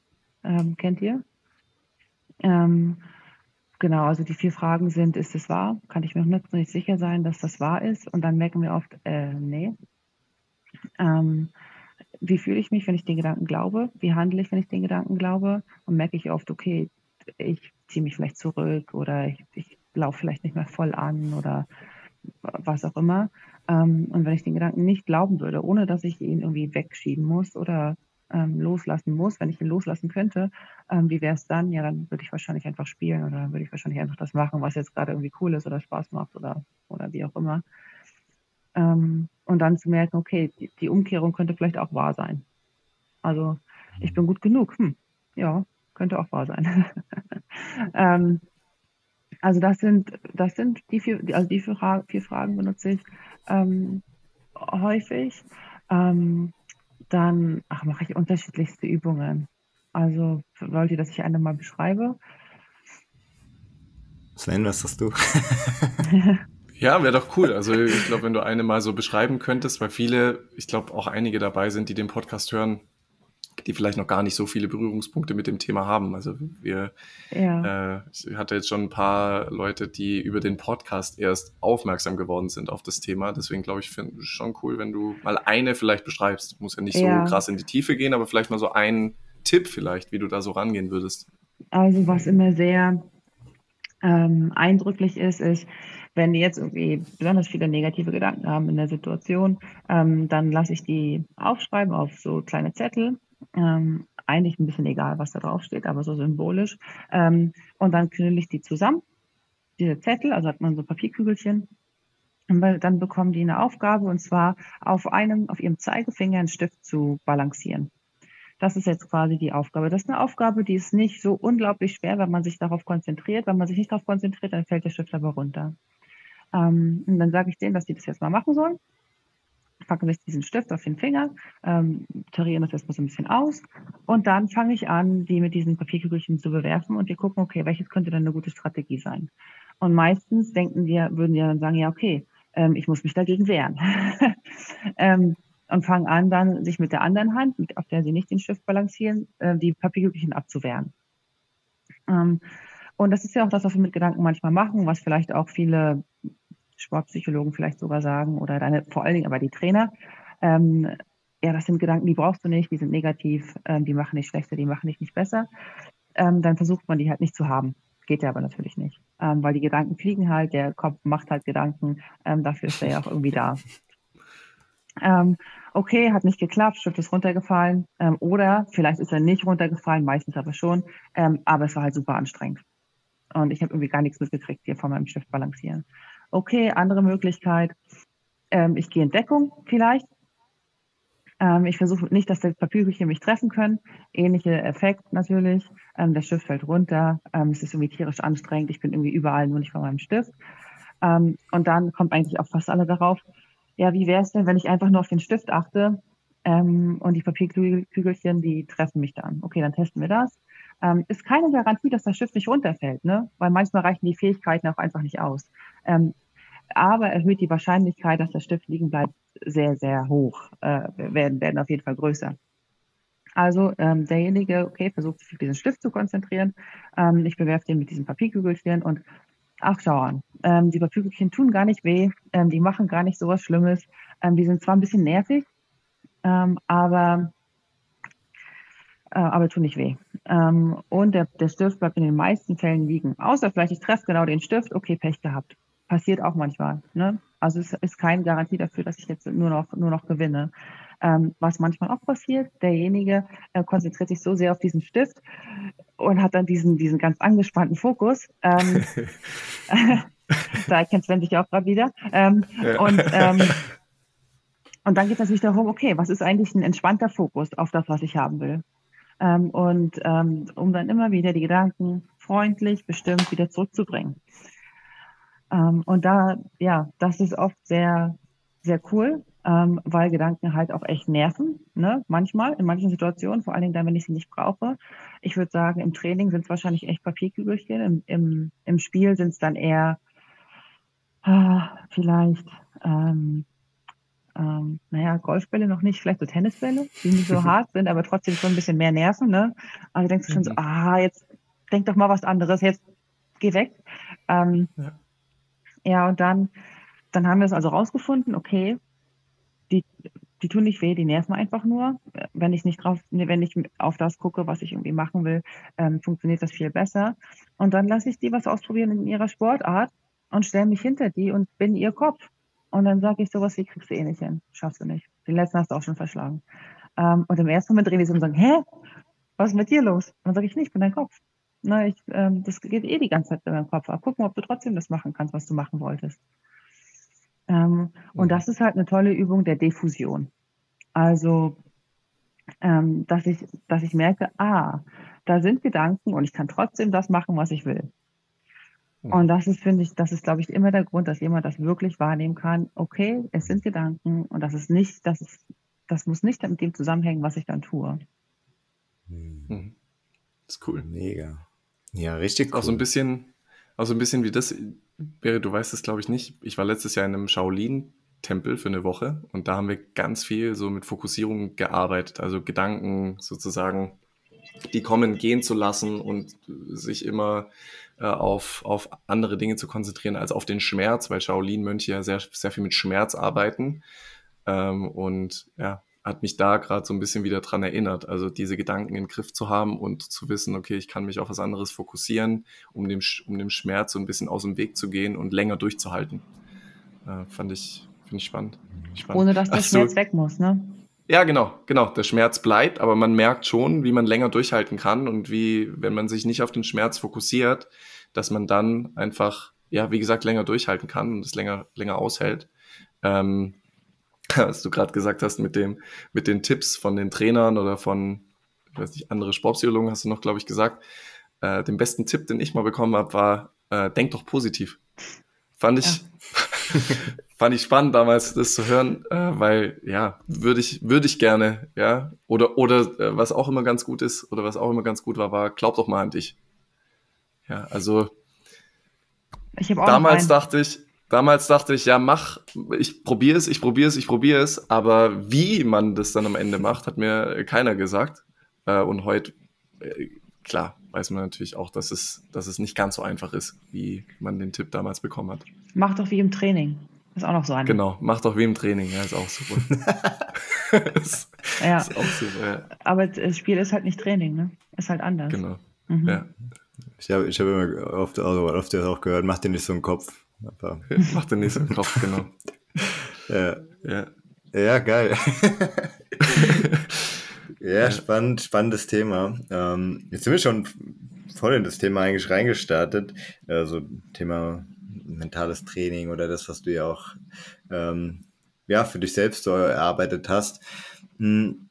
Ähm, kennt ihr? Ähm, genau, also die vier Fragen sind, ist es wahr? Kann ich mir noch nicht sicher sein, dass das wahr ist? Und dann merken wir oft, äh, nee. Ähm, wie fühle ich mich, wenn ich den Gedanken glaube? Wie handle ich, wenn ich den Gedanken glaube? Und merke ich oft, okay, ich ziehe mich vielleicht zurück oder ich, ich laufe vielleicht nicht mehr voll an oder was auch immer. Ähm, und wenn ich den Gedanken nicht glauben würde, ohne dass ich ihn irgendwie wegschieben muss oder ähm, loslassen muss, wenn ich ihn loslassen könnte, ähm, wie wäre es dann? Ja, dann würde ich wahrscheinlich einfach spielen oder dann würde ich wahrscheinlich einfach das machen, was jetzt gerade irgendwie cool ist oder Spaß macht oder, oder wie auch immer. Ähm, und dann zu merken, okay, die, die Umkehrung könnte vielleicht auch wahr sein. Also ich bin gut genug. Hm, ja, könnte auch wahr sein. also das sind, das sind die vier, also die vier, Fra vier Fragen benutze ich ähm, häufig. Ähm, dann ach, mache ich unterschiedlichste Übungen. Also wollt ihr, dass ich eine mal beschreibe? Sven, was hast du? ja, wäre doch cool. Also ich glaube, wenn du eine mal so beschreiben könntest, weil viele, ich glaube auch einige dabei sind, die den Podcast hören, die vielleicht noch gar nicht so viele Berührungspunkte mit dem Thema haben. Also wir, ja. äh, ich hatte jetzt schon ein paar Leute, die über den Podcast erst aufmerksam geworden sind auf das Thema. Deswegen glaube ich, finde es schon cool, wenn du mal eine vielleicht beschreibst. Muss ja nicht ja. so krass in die Tiefe gehen, aber vielleicht mal so einen Tipp vielleicht, wie du da so rangehen würdest. Also was immer sehr ähm, eindrücklich ist, ist, wenn die jetzt irgendwie besonders viele negative Gedanken haben in der Situation, ähm, dann lasse ich die aufschreiben auf so kleine Zettel ähm, eigentlich ein bisschen egal, was da drauf steht, aber so symbolisch. Ähm, und dann knülle ich die zusammen, diese Zettel, also hat man so Papierkügelchen. dann bekommen die eine Aufgabe und zwar auf einem, auf ihrem Zeigefinger einen Stift zu balancieren. Das ist jetzt quasi die Aufgabe. Das ist eine Aufgabe, die ist nicht so unglaublich schwer, wenn man sich darauf konzentriert. Wenn man sich nicht darauf konzentriert, dann fällt der Stift aber runter. Ähm, und dann sage ich denen, dass die das jetzt mal machen sollen. Packen sich diesen Stift auf den Finger, ähm, tarieren das erstmal so ein bisschen aus und dann fange ich an, die mit diesen Papierkügelchen zu bewerfen und wir gucken, okay, welches könnte dann eine gute Strategie sein. Und meistens denken wir, würden wir dann sagen, ja, okay, ähm, ich muss mich dagegen wehren. ähm, und fangen an, dann sich mit der anderen Hand, mit, auf der sie nicht den Stift balancieren, äh, die Papierkügelchen abzuwehren. Ähm, und das ist ja auch das, was wir mit Gedanken manchmal machen, was vielleicht auch viele Sportpsychologen vielleicht sogar sagen oder deine, vor allen Dingen aber die Trainer. Ähm, ja, das sind Gedanken, die brauchst du nicht, die sind negativ, ähm, die machen dich schlechter, die machen dich nicht besser. Ähm, dann versucht man die halt nicht zu haben. Geht ja aber natürlich nicht, ähm, weil die Gedanken fliegen halt, der Kopf macht halt Gedanken, ähm, dafür ist er ja auch irgendwie da. Ähm, okay, hat nicht geklappt, Stift ist runtergefallen. Ähm, oder vielleicht ist er nicht runtergefallen, meistens aber schon. Ähm, aber es war halt super anstrengend. Und ich habe irgendwie gar nichts mitgekriegt hier von meinem Stift balancieren. Okay, andere Möglichkeit. Ähm, ich gehe in Deckung vielleicht. Ähm, ich versuche nicht, dass das Papierküche mich treffen können. Ähnlicher Effekt natürlich. Ähm, der Stift fällt runter. Ähm, es ist irgendwie tierisch anstrengend. Ich bin irgendwie überall, nur nicht von meinem Stift. Ähm, und dann kommt eigentlich auch fast alle darauf, ja, wie wäre es denn, wenn ich einfach nur auf den Stift achte ähm, und die Papierkügelchen, die treffen mich dann. Okay, dann testen wir das. Ähm, ist keine Garantie, dass der Stift nicht runterfällt, ne? weil manchmal reichen die Fähigkeiten auch einfach nicht aus. Ähm, aber erhöht die Wahrscheinlichkeit, dass der Stift liegen bleibt, sehr, sehr hoch, äh, werden, werden auf jeden Fall größer. Also ähm, derjenige, okay, versucht sich auf diesen Stift zu konzentrieren. Ähm, ich bewerfe den mit diesem Papierkügelchen und Ach, schau an. Ähm, die Papierkügelchen tun gar nicht weh. Ähm, die machen gar nicht so was Schlimmes. Ähm, die sind zwar ein bisschen nervig, ähm, aber, äh, aber tun nicht weh. Und der, der Stift bleibt in den meisten Fällen liegen. Außer vielleicht, ich treffe genau den Stift. Okay, Pech gehabt. Passiert auch manchmal. Ne? Also es ist keine Garantie dafür, dass ich jetzt nur noch, nur noch gewinne. Ähm, was manchmal auch passiert, derjenige äh, konzentriert sich so sehr auf diesen Stift und hat dann diesen, diesen ganz angespannten Fokus. Ähm, da erkennt Sven sich auch gerade wieder. Ähm, ja. Und ähm, und dann geht es natürlich darum, okay, was ist eigentlich ein entspannter Fokus auf das, was ich haben will? Ähm, und ähm, um dann immer wieder die Gedanken freundlich, bestimmt wieder zurückzubringen. Ähm, und da, ja, das ist oft sehr, sehr cool, ähm, weil Gedanken halt auch echt nerven, ne? manchmal, in manchen Situationen, vor allen Dingen dann, wenn ich sie nicht brauche. Ich würde sagen, im Training sind es wahrscheinlich echt Papierkügelchen, im, im, im Spiel sind es dann eher äh, vielleicht, ähm, ähm, naja, Golfbälle noch nicht, vielleicht so Tennisbälle, die nicht so hart sind, aber trotzdem schon ein bisschen mehr nerven. Ne? Also denkst du schon so, mhm. ah, jetzt denk doch mal was anderes, jetzt geh weg. Ähm, ja. Ja, und dann, dann haben wir es also rausgefunden, okay, die, die tun nicht weh, die nerven einfach nur. Wenn ich nicht drauf, wenn ich auf das gucke, was ich irgendwie machen will, ähm, funktioniert das viel besser. Und dann lasse ich die was ausprobieren in ihrer Sportart und stelle mich hinter die und bin ihr Kopf. Und dann sage ich sowas wie, kriegst du eh nicht hin, schaffst du nicht. Den letzten hast du auch schon verschlagen. Ähm, und im ersten Moment drehen die sich und sagen, hä, was ist mit dir los? Und dann sage ich, nicht, ich bin dein Kopf. Na, ich, ähm, das geht eh die ganze Zeit in deinem Kopf. Aber gucken, ob du trotzdem das machen kannst, was du machen wolltest. Ähm, und mhm. das ist halt eine tolle Übung der Diffusion. Also, ähm, dass ich, dass ich merke, ah, da sind Gedanken und ich kann trotzdem das machen, was ich will. Mhm. Und das ist, finde ich, das ist, glaube ich, immer der Grund, dass jemand das wirklich wahrnehmen kann. Okay, es sind Gedanken und das ist nicht, das ist, das muss nicht mit dem zusammenhängen, was ich dann tue. Mhm. Das ist cool. Mega. Ja, richtig cool. Auch so ein bisschen, auch so ein bisschen wie das, Beri, du weißt es, glaube ich, nicht. Ich war letztes Jahr in einem Shaolin-Tempel für eine Woche und da haben wir ganz viel so mit Fokussierung gearbeitet, also Gedanken sozusagen, die kommen, gehen zu lassen und sich immer äh, auf, auf andere Dinge zu konzentrieren als auf den Schmerz, weil Shaolin-Mönche ja sehr, sehr viel mit Schmerz arbeiten. Ähm, und ja, hat mich da gerade so ein bisschen wieder dran erinnert. Also diese Gedanken in den Griff zu haben und zu wissen, okay, ich kann mich auf was anderes fokussieren, um dem, um dem Schmerz so ein bisschen aus dem Weg zu gehen und länger durchzuhalten. Äh, fand ich, finde ich spannend. spannend. Ohne dass der also, Schmerz weg muss, ne? Ja, genau, genau. Der Schmerz bleibt, aber man merkt schon, wie man länger durchhalten kann und wie, wenn man sich nicht auf den Schmerz fokussiert, dass man dann einfach ja, wie gesagt, länger durchhalten kann und es länger, länger aushält. Ähm, was du gerade gesagt hast mit dem, mit den Tipps von den Trainern oder von, ich weiß nicht, andere Sportpsychologen hast du noch, glaube ich, gesagt. Äh, den besten Tipp, den ich mal bekommen habe, war, äh, denk doch positiv. Fand ich, ja. fand ich spannend damals, das zu hören, äh, weil, ja, würde ich, würde ich gerne, ja. Oder, oder äh, was auch immer ganz gut ist, oder was auch immer ganz gut war, war, glaub doch mal an dich. Ja, also damals dachte ich, damals dachte ich, ja, mach, ich probiere es, ich probiere es, ich probiere es, aber wie man das dann am Ende macht, hat mir keiner gesagt. Äh, und heute, äh, klar, weiß man natürlich auch, dass es, dass es nicht ganz so einfach ist, wie man den Tipp damals bekommen hat. Mach doch wie im Training. Ist auch noch so ein. Genau, mach doch wie im Training, ja, ist auch super. ist, ja. Ist auch super, ja. Aber das Spiel ist halt nicht Training, ne? Ist halt anders. Genau. Mhm. Ja. Ich habe ich hab immer oft, also oft auch gehört, mach dir nicht so einen Kopf. Aber mach dir nicht so einen Kopf, genau. ja. ja. Ja, geil. ja, spannend, spannendes Thema. Ähm, jetzt sind wir schon voll in das Thema eigentlich reingestartet. Also Thema mentales Training oder das, was du ja auch ähm, ja, für dich selbst so erarbeitet hast. Hm.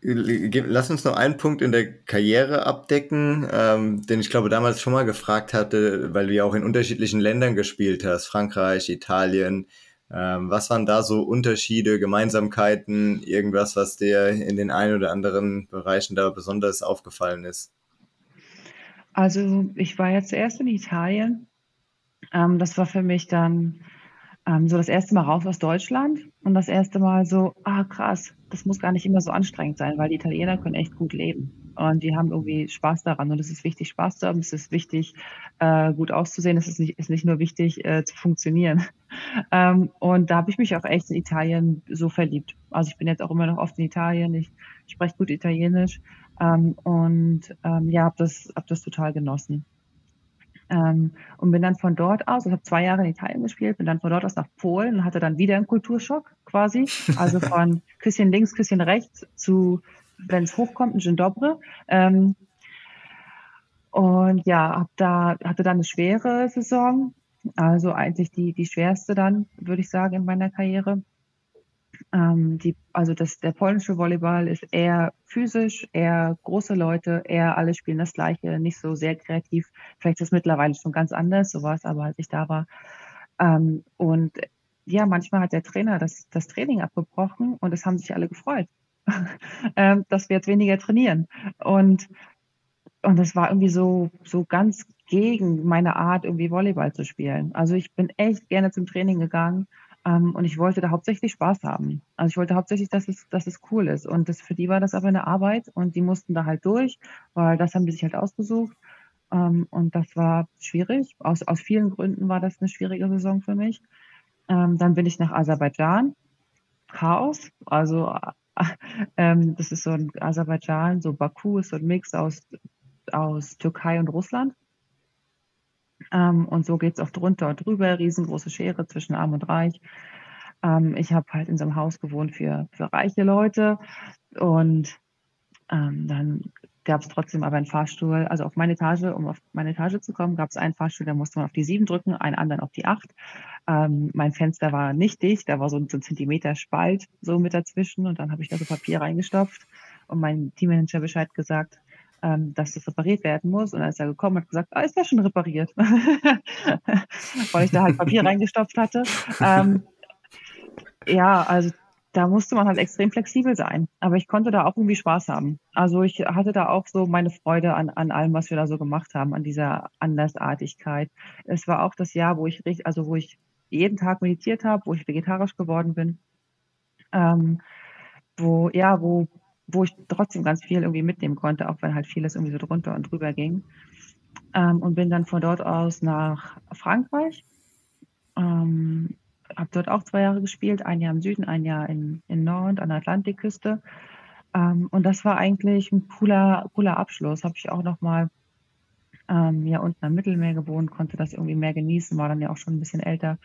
Lass uns noch einen Punkt in der Karriere abdecken, ähm, den ich glaube damals schon mal gefragt hatte, weil du ja auch in unterschiedlichen Ländern gespielt hast, Frankreich, Italien. Ähm, was waren da so Unterschiede, Gemeinsamkeiten, irgendwas, was dir in den ein oder anderen Bereichen da besonders aufgefallen ist? Also ich war ja zuerst in Italien. Ähm, das war für mich dann ähm, so das erste Mal raus aus Deutschland und das erste Mal so, ah krass, das muss gar nicht immer so anstrengend sein, weil die Italiener können echt gut leben und die haben irgendwie Spaß daran und es ist wichtig, Spaß zu haben, es ist wichtig, äh, gut auszusehen, es ist nicht, ist nicht nur wichtig, äh, zu funktionieren. ähm, und da habe ich mich auch echt in Italien so verliebt. Also ich bin jetzt auch immer noch oft in Italien, ich spreche gut Italienisch ähm, und ähm, ja, habe das, hab das total genossen. Ähm, und bin dann von dort aus, ich habe zwei Jahre in Italien gespielt, bin dann von dort aus nach Polen und hatte dann wieder einen Kulturschock quasi. Also von Küsschen links, Küsschen rechts zu, wenn es hochkommt, ein Dzień Dobre. Ähm, und ja, hab da, hatte dann eine schwere Saison, also eigentlich die, die schwerste dann, würde ich sagen, in meiner Karriere. Ähm, die, also das, der polnische Volleyball ist eher physisch, eher große Leute, eher alle spielen das Gleiche, nicht so sehr kreativ. Vielleicht ist es mittlerweile schon ganz anders, so war es aber, als ich da war. Ähm, und ja, manchmal hat der Trainer das, das Training abgebrochen und es haben sich alle gefreut, ähm, dass wir jetzt weniger trainieren. Und, und das war irgendwie so, so ganz gegen meine Art, irgendwie Volleyball zu spielen. Also ich bin echt gerne zum Training gegangen ähm, und ich wollte da hauptsächlich Spaß haben. Also ich wollte hauptsächlich, dass es, dass es cool ist. Und das, für die war das aber eine Arbeit und die mussten da halt durch, weil das haben die sich halt ausgesucht. Ähm, und das war schwierig. Aus, aus vielen Gründen war das eine schwierige Saison für mich. Ähm, dann bin ich nach Aserbaidschan. Chaos. Also ähm, das ist so ein Aserbaidschan, so Baku ist so ein Mix aus, aus Türkei und Russland. Ähm, und so geht's auch drunter und drüber, riesengroße Schere zwischen Arm und Reich. Ähm, ich habe halt in so einem Haus gewohnt für, für reiche Leute und ähm, dann gab es trotzdem aber einen Fahrstuhl, also auf meine Etage, um auf meine Etage zu kommen, gab es einen Fahrstuhl, da musste man auf die sieben drücken, einen anderen auf die acht. Ähm, mein Fenster war nicht dicht, da war so ein, so ein Zentimeter Spalt so mit dazwischen und dann habe ich da so Papier reingestopft und mein Teammanager Bescheid gesagt, ähm, dass das repariert werden muss. Und dann ist er gekommen und hat gesagt, ah, ist ja schon repariert. Weil ich da halt Papier reingestopft hatte. Ähm, ja, also da musste man halt extrem flexibel sein. Aber ich konnte da auch irgendwie Spaß haben. Also ich hatte da auch so meine Freude an, an allem, was wir da so gemacht haben, an dieser Andersartigkeit. Es war auch das Jahr, wo ich also wo ich jeden Tag meditiert habe, wo ich vegetarisch geworden bin. Ähm, wo, ja, wo wo ich trotzdem ganz viel irgendwie mitnehmen konnte, auch wenn halt vieles irgendwie so drunter und drüber ging. Ähm, und bin dann von dort aus nach Frankreich. Ähm, habe dort auch zwei Jahre gespielt, ein Jahr im Süden, ein Jahr in, in Nord an der Atlantikküste. Ähm, und das war eigentlich ein cooler, cooler Abschluss. Habe ich auch noch mal ähm, ja unten am Mittelmeer gewohnt, konnte das irgendwie mehr genießen, war dann ja auch schon ein bisschen älter.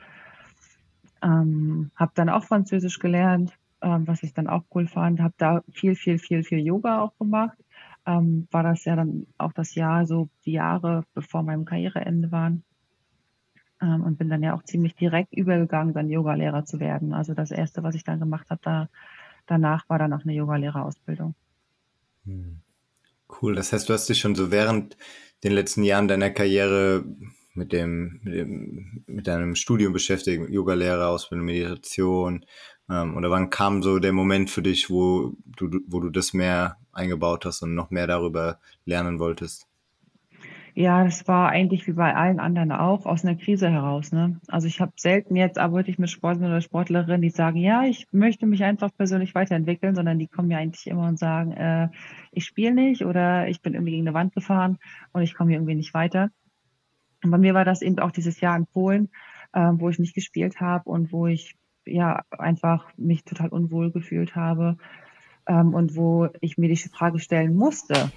Ähm, habe dann auch Französisch gelernt, ähm, was ich dann auch cool fand. Habe da viel, viel, viel, viel Yoga auch gemacht. ähm, war das ja dann auch das Jahr, so die Jahre bevor meinem Karriereende waren. Ähm, und bin dann ja auch ziemlich direkt übergegangen, dann Yogalehrer zu werden. Also das Erste, was ich dann gemacht habe, da, danach war dann auch eine Yogalehrerausbildung. Hm. Cool, das heißt, du hast dich schon so während den letzten Jahren deiner Karriere mit dem, mit, dem, mit deinem Studium beschäftigt, Yoga-Lehrer, Ausbildung, Meditation? Ähm, oder wann kam so der Moment für dich, wo du, wo du das mehr eingebaut hast und noch mehr darüber lernen wolltest? Ja, das war eigentlich wie bei allen anderen auch aus einer Krise heraus. Ne? Also ich habe selten jetzt arbeite ich mit Sportlern oder Sportlerinnen, die sagen, ja, ich möchte mich einfach persönlich weiterentwickeln, sondern die kommen ja eigentlich immer und sagen, äh, ich spiele nicht oder ich bin irgendwie gegen eine Wand gefahren und ich komme hier irgendwie nicht weiter. Und bei mir war das eben auch dieses Jahr in Polen, äh, wo ich nicht gespielt habe und wo ich ja einfach mich total unwohl gefühlt habe ähm, und wo ich mir die Frage stellen musste,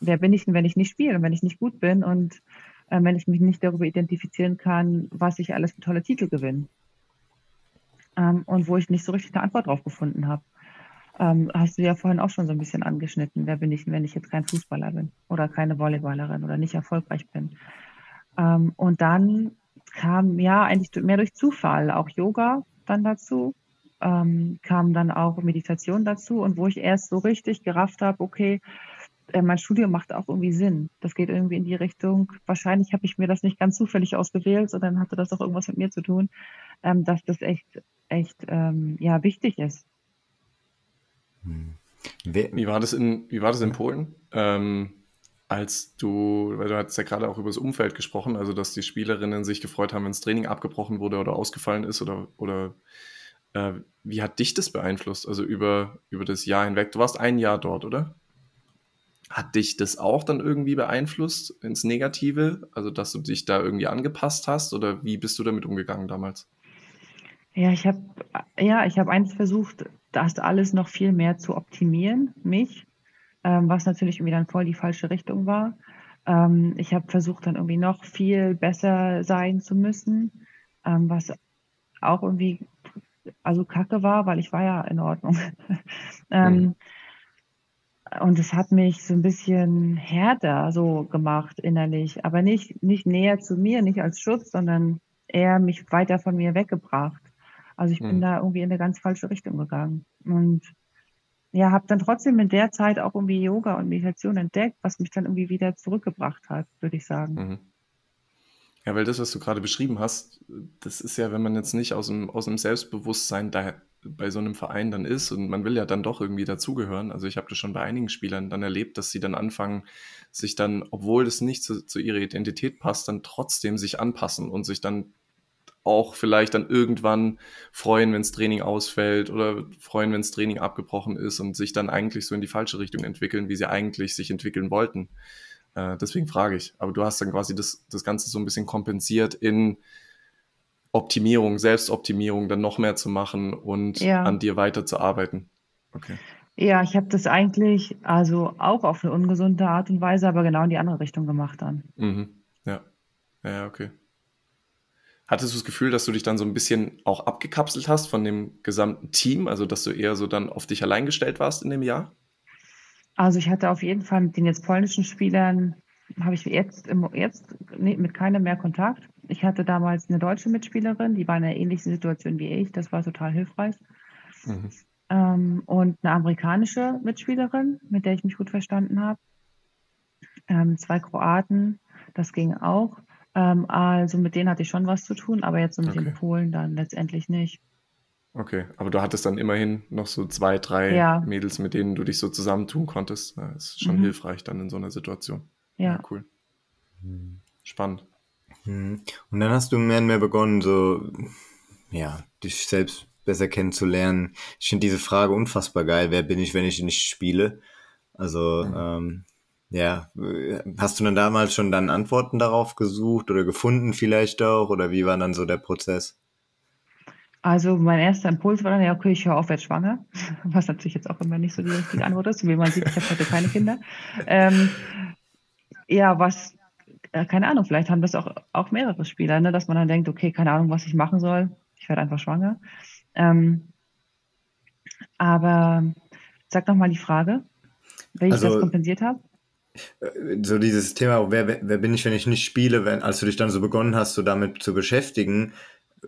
wer bin ich denn, wenn ich nicht spiele und wenn ich nicht gut bin und äh, wenn ich mich nicht darüber identifizieren kann, was ich alles für tolle Titel gewinne. Ähm, und wo ich nicht so richtig eine Antwort drauf gefunden habe. Ähm, hast du ja vorhin auch schon so ein bisschen angeschnitten, wer bin ich, wenn ich jetzt kein Fußballer bin oder keine Volleyballerin oder nicht erfolgreich bin. Ähm, und dann kam ja eigentlich mehr durch Zufall auch Yoga dann dazu, ähm, kam dann auch Meditation dazu und wo ich erst so richtig gerafft habe, okay, äh, mein Studium macht auch irgendwie Sinn. Das geht irgendwie in die Richtung. Wahrscheinlich habe ich mir das nicht ganz zufällig ausgewählt, sondern hatte das auch irgendwas mit mir zu tun, ähm, dass das echt, echt ähm, ja wichtig ist. Hm. Wie war das in, wie war das in Polen? Ähm, als du, weil du hast ja gerade auch über das Umfeld gesprochen, also dass die Spielerinnen sich gefreut haben, wenn das Training abgebrochen wurde oder ausgefallen ist oder, oder äh, wie hat dich das beeinflusst, also über, über das Jahr hinweg? Du warst ein Jahr dort, oder? Hat dich das auch dann irgendwie beeinflusst ins Negative? Also, dass du dich da irgendwie angepasst hast oder wie bist du damit umgegangen damals? Ja, ich habe ja, ich habe eins versucht, das alles noch viel mehr zu optimieren, mich ähm, was natürlich irgendwie dann voll die falsche Richtung war. Ähm, ich habe versucht, dann irgendwie noch viel besser sein zu müssen, ähm, was auch irgendwie also kacke war, weil ich war ja in Ordnung. ähm, mhm. Und es hat mich so ein bisschen härter so gemacht innerlich, aber nicht, nicht näher zu mir, nicht als Schutz, sondern eher mich weiter von mir weggebracht. Also ich mhm. bin da irgendwie in eine ganz falsche Richtung gegangen. Und ja, habe dann trotzdem in der Zeit auch irgendwie Yoga und Meditation entdeckt, was mich dann irgendwie wieder zurückgebracht hat, würde ich sagen. Mhm. Ja, weil das, was du gerade beschrieben hast, das ist ja, wenn man jetzt nicht aus dem, aus dem Selbstbewusstsein da bei so einem Verein dann ist und man will ja dann doch irgendwie dazugehören. Also ich habe das schon bei einigen Spielern dann erlebt, dass sie dann anfangen, sich dann, obwohl das nicht zu, zu ihrer Identität passt, dann trotzdem sich anpassen und sich dann auch vielleicht dann irgendwann freuen, wenn das Training ausfällt oder freuen, wenn das Training abgebrochen ist und sich dann eigentlich so in die falsche Richtung entwickeln, wie sie eigentlich sich entwickeln wollten. Äh, deswegen frage ich. Aber du hast dann quasi das, das Ganze so ein bisschen kompensiert in Optimierung, Selbstoptimierung, dann noch mehr zu machen und ja. an dir weiterzuarbeiten. Okay. Ja, ich habe das eigentlich also auch auf eine ungesunde Art und Weise, aber genau in die andere Richtung gemacht dann. Mhm. Ja. Ja, okay. Hattest du das Gefühl, dass du dich dann so ein bisschen auch abgekapselt hast von dem gesamten Team, also dass du eher so dann auf dich allein gestellt warst in dem Jahr? Also ich hatte auf jeden Fall mit den jetzt polnischen Spielern, habe ich jetzt, jetzt mit keinem mehr Kontakt. Ich hatte damals eine deutsche Mitspielerin, die war in einer ähnlichen Situation wie ich, das war total hilfreich. Mhm. Ähm, und eine amerikanische Mitspielerin, mit der ich mich gut verstanden habe. Ähm, zwei Kroaten, das ging auch. Ähm, also mit denen hatte ich schon was zu tun, aber jetzt so mit okay. den Polen dann letztendlich nicht. Okay, aber du hattest dann immerhin noch so zwei, drei ja. Mädels, mit denen du dich so zusammentun konntest. Das ist schon mhm. hilfreich dann in so einer Situation. Ja, ja cool. Spannend. Mhm. Und dann hast du mehr und mehr begonnen, so, ja, dich selbst besser kennenzulernen. Ich finde diese Frage unfassbar geil. Wer bin ich, wenn ich nicht spiele? Also, mhm. ähm, ja, hast du dann damals schon dann Antworten darauf gesucht oder gefunden vielleicht auch? Oder wie war dann so der Prozess? Also mein erster Impuls war dann, ja, okay, ich höre auf, jetzt schwanger. Was natürlich jetzt auch immer nicht so die richtige Antwort ist. Wie man sieht, ich habe heute keine Kinder. Ähm, ja, was, äh, keine Ahnung, vielleicht haben das auch, auch mehrere Spieler, ne, dass man dann denkt, okay, keine Ahnung, was ich machen soll. Ich werde einfach schwanger. Ähm, aber sag doch mal die Frage, wie ich also, das kompensiert habe. So dieses Thema, wer, wer bin ich, wenn ich nicht spiele, wenn, als du dich dann so begonnen hast, so damit zu beschäftigen,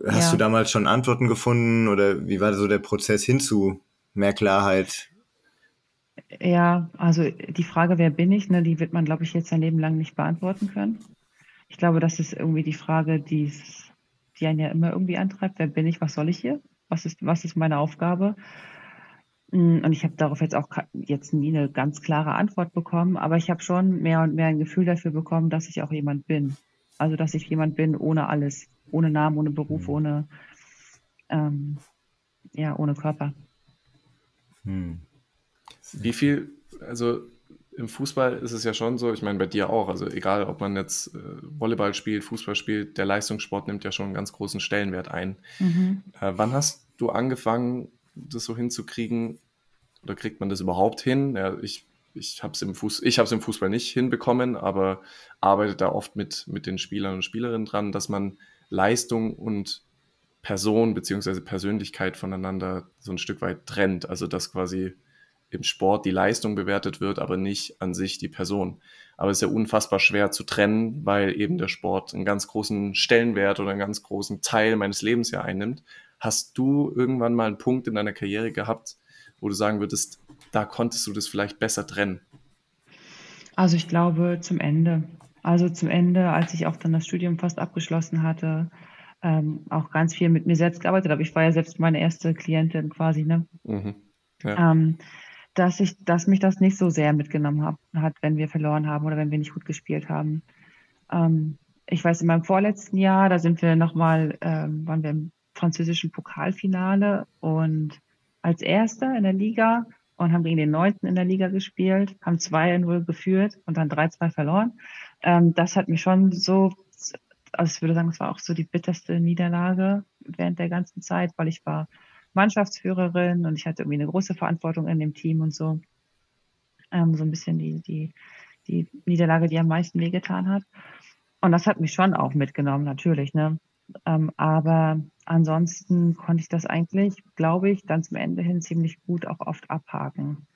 hast ja. du damals schon Antworten gefunden oder wie war so der Prozess hin zu mehr Klarheit? Ja, also die Frage, wer bin ich, ne, die wird man, glaube ich, jetzt sein Leben lang nicht beantworten können. Ich glaube, das ist irgendwie die Frage, die, die einen ja immer irgendwie antreibt. Wer bin ich? Was soll ich hier? Was ist, was ist meine Aufgabe? Hm, und ich habe darauf jetzt auch jetzt nie eine ganz klare Antwort bekommen, aber ich habe schon mehr und mehr ein Gefühl dafür bekommen, dass ich auch jemand bin. Also dass ich jemand bin ohne alles, ohne Namen, ohne Beruf, mhm. ohne ähm, ja, ohne Körper. Hm. Wie viel, also im Fußball ist es ja schon so, ich meine bei dir auch, also egal ob man jetzt äh, Volleyball spielt, Fußball spielt, der Leistungssport nimmt ja schon einen ganz großen Stellenwert ein. Mhm. Äh, wann hast du angefangen, das so hinzukriegen? Oder kriegt man das überhaupt hin? Ja, ich ich habe es im, Fuß, im Fußball nicht hinbekommen, aber arbeite da oft mit, mit den Spielern und Spielerinnen dran, dass man Leistung und Person bzw. Persönlichkeit voneinander so ein Stück weit trennt. Also dass quasi im Sport die Leistung bewertet wird, aber nicht an sich die Person. Aber es ist ja unfassbar schwer zu trennen, weil eben der Sport einen ganz großen Stellenwert oder einen ganz großen Teil meines Lebens ja einnimmt. Hast du irgendwann mal einen Punkt in deiner Karriere gehabt, wo du sagen würdest, da konntest du das vielleicht besser trennen? Also ich glaube zum Ende. Also zum Ende, als ich auch dann das Studium fast abgeschlossen hatte, ähm, auch ganz viel mit mir selbst gearbeitet habe. Ich war ja selbst meine erste Klientin quasi, ne? Mhm. Ja. Ähm, dass ich, dass mich das nicht so sehr mitgenommen hab, hat, wenn wir verloren haben oder wenn wir nicht gut gespielt haben. Ähm, ich weiß, in meinem vorletzten Jahr, da sind wir nochmal, ähm, waren wir im französischen Pokalfinale und als Erster in der Liga und haben gegen den Neunten in der Liga gespielt, haben 2-0 geführt und dann 3-2 verloren. Ähm, das hat mich schon so, also ich würde sagen, es war auch so die bitterste Niederlage während der ganzen Zeit, weil ich war Mannschaftsführerin und ich hatte irgendwie eine große Verantwortung in dem Team und so. Ähm, so ein bisschen die, die, die Niederlage, die am meisten wehgetan hat. Und das hat mich schon auch mitgenommen, natürlich, ne? Ähm, aber ansonsten konnte ich das eigentlich, glaube ich, dann zum Ende hin ziemlich gut auch oft abhaken.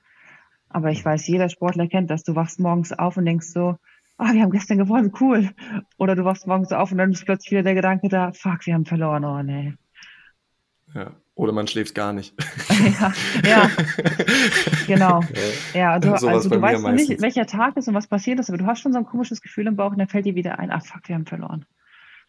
Aber ich weiß, jeder Sportler kennt das. Du wachst morgens auf und denkst so, ah, oh, wir haben gestern gewonnen, cool. Oder du wachst morgens auf und dann ist plötzlich wieder der Gedanke da, fuck, wir haben verloren, oh nee. Ja. Oder man schläft gar nicht. ja, ja, genau. Ja, du, also du weißt noch nicht, welcher Tag ist und was passiert ist, aber du hast schon so ein komisches Gefühl im Bauch und dann fällt dir wieder ein, ach fuck, wir haben verloren.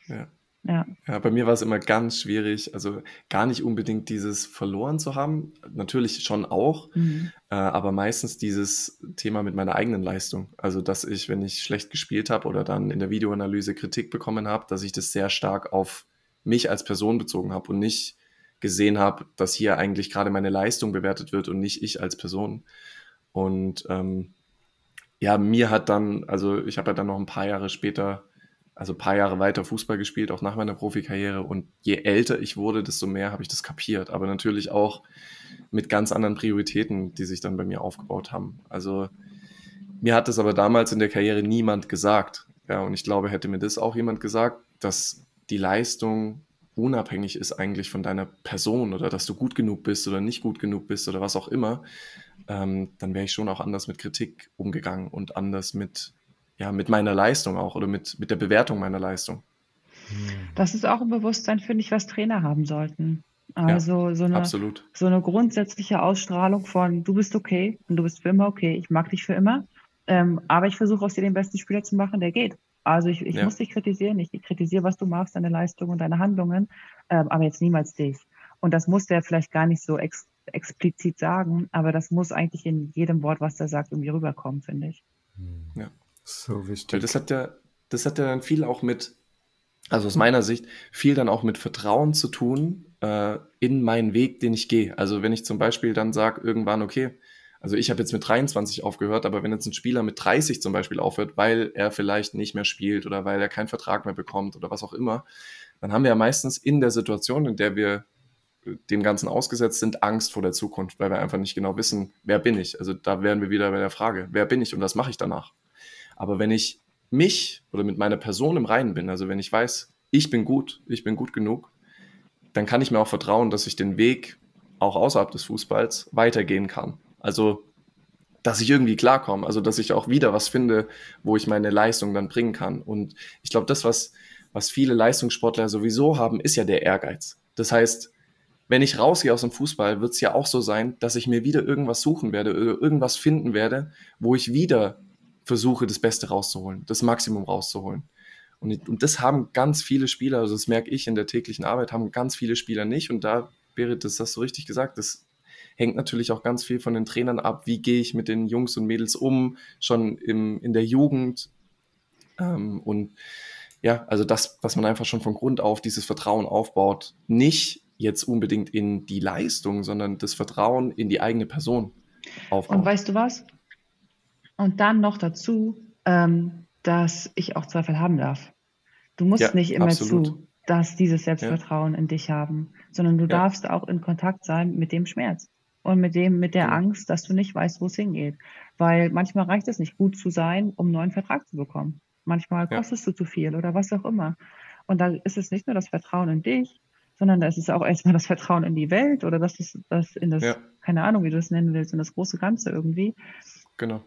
Ja. Ja. ja, bei mir war es immer ganz schwierig, also gar nicht unbedingt dieses verloren zu haben, natürlich schon auch, mhm. äh, aber meistens dieses Thema mit meiner eigenen Leistung. Also, dass ich, wenn ich schlecht gespielt habe oder dann in der Videoanalyse Kritik bekommen habe, dass ich das sehr stark auf mich als Person bezogen habe und nicht gesehen habe, dass hier eigentlich gerade meine Leistung bewertet wird und nicht ich als Person. Und ähm, ja, mir hat dann, also ich habe ja dann noch ein paar Jahre später, also ein paar Jahre weiter Fußball gespielt, auch nach meiner Profikarriere. Und je älter ich wurde, desto mehr habe ich das kapiert. Aber natürlich auch mit ganz anderen Prioritäten, die sich dann bei mir aufgebaut haben. Also mir hat das aber damals in der Karriere niemand gesagt. Ja, und ich glaube, hätte mir das auch jemand gesagt, dass die Leistung unabhängig ist eigentlich von deiner Person oder dass du gut genug bist oder nicht gut genug bist oder was auch immer, ähm, dann wäre ich schon auch anders mit Kritik umgegangen und anders mit, ja, mit meiner Leistung auch oder mit, mit der Bewertung meiner Leistung. Das ist auch ein Bewusstsein, finde ich, was Trainer haben sollten. Also ja, so, eine, absolut. so eine grundsätzliche Ausstrahlung von du bist okay und du bist für immer okay, ich mag dich für immer, ähm, aber ich versuche aus dir den besten Spieler zu machen, der geht. Also ich, ich ja. muss dich kritisieren, ich kritisiere, was du machst, deine Leistung und deine Handlungen, ähm, aber jetzt niemals dich. Und das muss der vielleicht gar nicht so ex explizit sagen, aber das muss eigentlich in jedem Wort, was er sagt, irgendwie rüberkommen, finde ich. Ja. So wichtig. Weil das hat ja, das hat ja dann viel auch mit, also aus meiner Sicht, viel dann auch mit Vertrauen zu tun äh, in meinen Weg, den ich gehe. Also wenn ich zum Beispiel dann sage, irgendwann, okay, also ich habe jetzt mit 23 aufgehört, aber wenn jetzt ein Spieler mit 30 zum Beispiel aufhört, weil er vielleicht nicht mehr spielt oder weil er keinen Vertrag mehr bekommt oder was auch immer, dann haben wir ja meistens in der Situation, in der wir äh, dem Ganzen ausgesetzt sind, Angst vor der Zukunft, weil wir einfach nicht genau wissen, wer bin ich. Also da wären wir wieder bei der Frage, wer bin ich und was mache ich danach. Aber wenn ich mich oder mit meiner Person im Reinen bin, also wenn ich weiß, ich bin gut, ich bin gut genug, dann kann ich mir auch vertrauen, dass ich den Weg auch außerhalb des Fußballs weitergehen kann. Also dass ich irgendwie klarkomme, also dass ich auch wieder was finde, wo ich meine Leistung dann bringen kann. Und ich glaube, das, was, was viele Leistungssportler sowieso haben, ist ja der Ehrgeiz. Das heißt, wenn ich rausgehe aus dem Fußball, wird es ja auch so sein, dass ich mir wieder irgendwas suchen werde, irgendwas finden werde, wo ich wieder versuche, das Beste rauszuholen, das Maximum rauszuholen. Und, und das haben ganz viele Spieler, also das merke ich in der täglichen Arbeit, haben ganz viele Spieler nicht. Und da, Berit, das hast du richtig gesagt, das hängt natürlich auch ganz viel von den Trainern ab. Wie gehe ich mit den Jungs und Mädels um, schon im, in der Jugend? Ähm, und ja, also das, was man einfach schon von Grund auf dieses Vertrauen aufbaut, nicht jetzt unbedingt in die Leistung, sondern das Vertrauen in die eigene Person aufbaut. Und weißt du was? Und dann noch dazu, ähm, dass ich auch Zweifel haben darf. Du musst ja, nicht immer absolut. zu, dass dieses Selbstvertrauen ja. in dich haben, sondern du ja. darfst auch in Kontakt sein mit dem Schmerz und mit dem, mit der genau. Angst, dass du nicht weißt, wo es hingeht. Weil manchmal reicht es nicht, gut zu sein, um einen neuen Vertrag zu bekommen. Manchmal kostest du zu viel oder was auch immer. Und da ist es nicht nur das Vertrauen in dich, sondern da ist es auch erstmal das Vertrauen in die Welt oder das ist das in das, keine Ahnung, wie du es nennen willst, in das große Ganze irgendwie. Genau.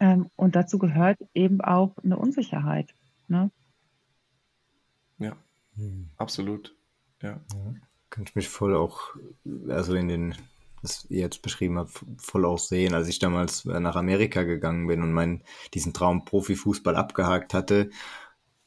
Ähm, und dazu gehört eben auch eine Unsicherheit. Ne? Ja, hm. absolut. Ja. ja. Könnte ich mich voll auch, also in den, was ihr jetzt beschrieben habt, voll auch sehen, als ich damals nach Amerika gegangen bin und meinen, diesen Traum Profifußball abgehakt hatte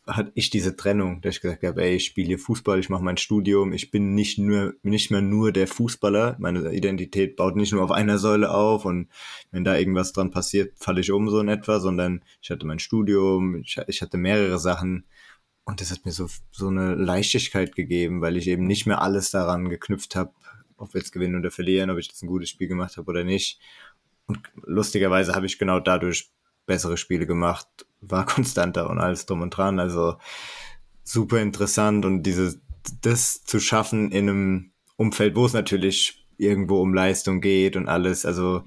hatte ich diese Trennung, dass ich gesagt habe, ey, ich spiele hier Fußball, ich mache mein Studium, ich bin nicht nur nicht mehr nur der Fußballer, meine Identität baut nicht nur auf einer Säule auf und wenn da irgendwas dran passiert, falle ich um so in etwa, sondern ich hatte mein Studium, ich, ich hatte mehrere Sachen und das hat mir so so eine Leichtigkeit gegeben, weil ich eben nicht mehr alles daran geknüpft habe, ob wir jetzt gewinnen oder verlieren, ob ich jetzt ein gutes Spiel gemacht habe oder nicht. Und lustigerweise habe ich genau dadurch bessere Spiele gemacht, war konstanter und alles drum und dran. Also super interessant und diese, das zu schaffen in einem Umfeld, wo es natürlich irgendwo um Leistung geht und alles. Also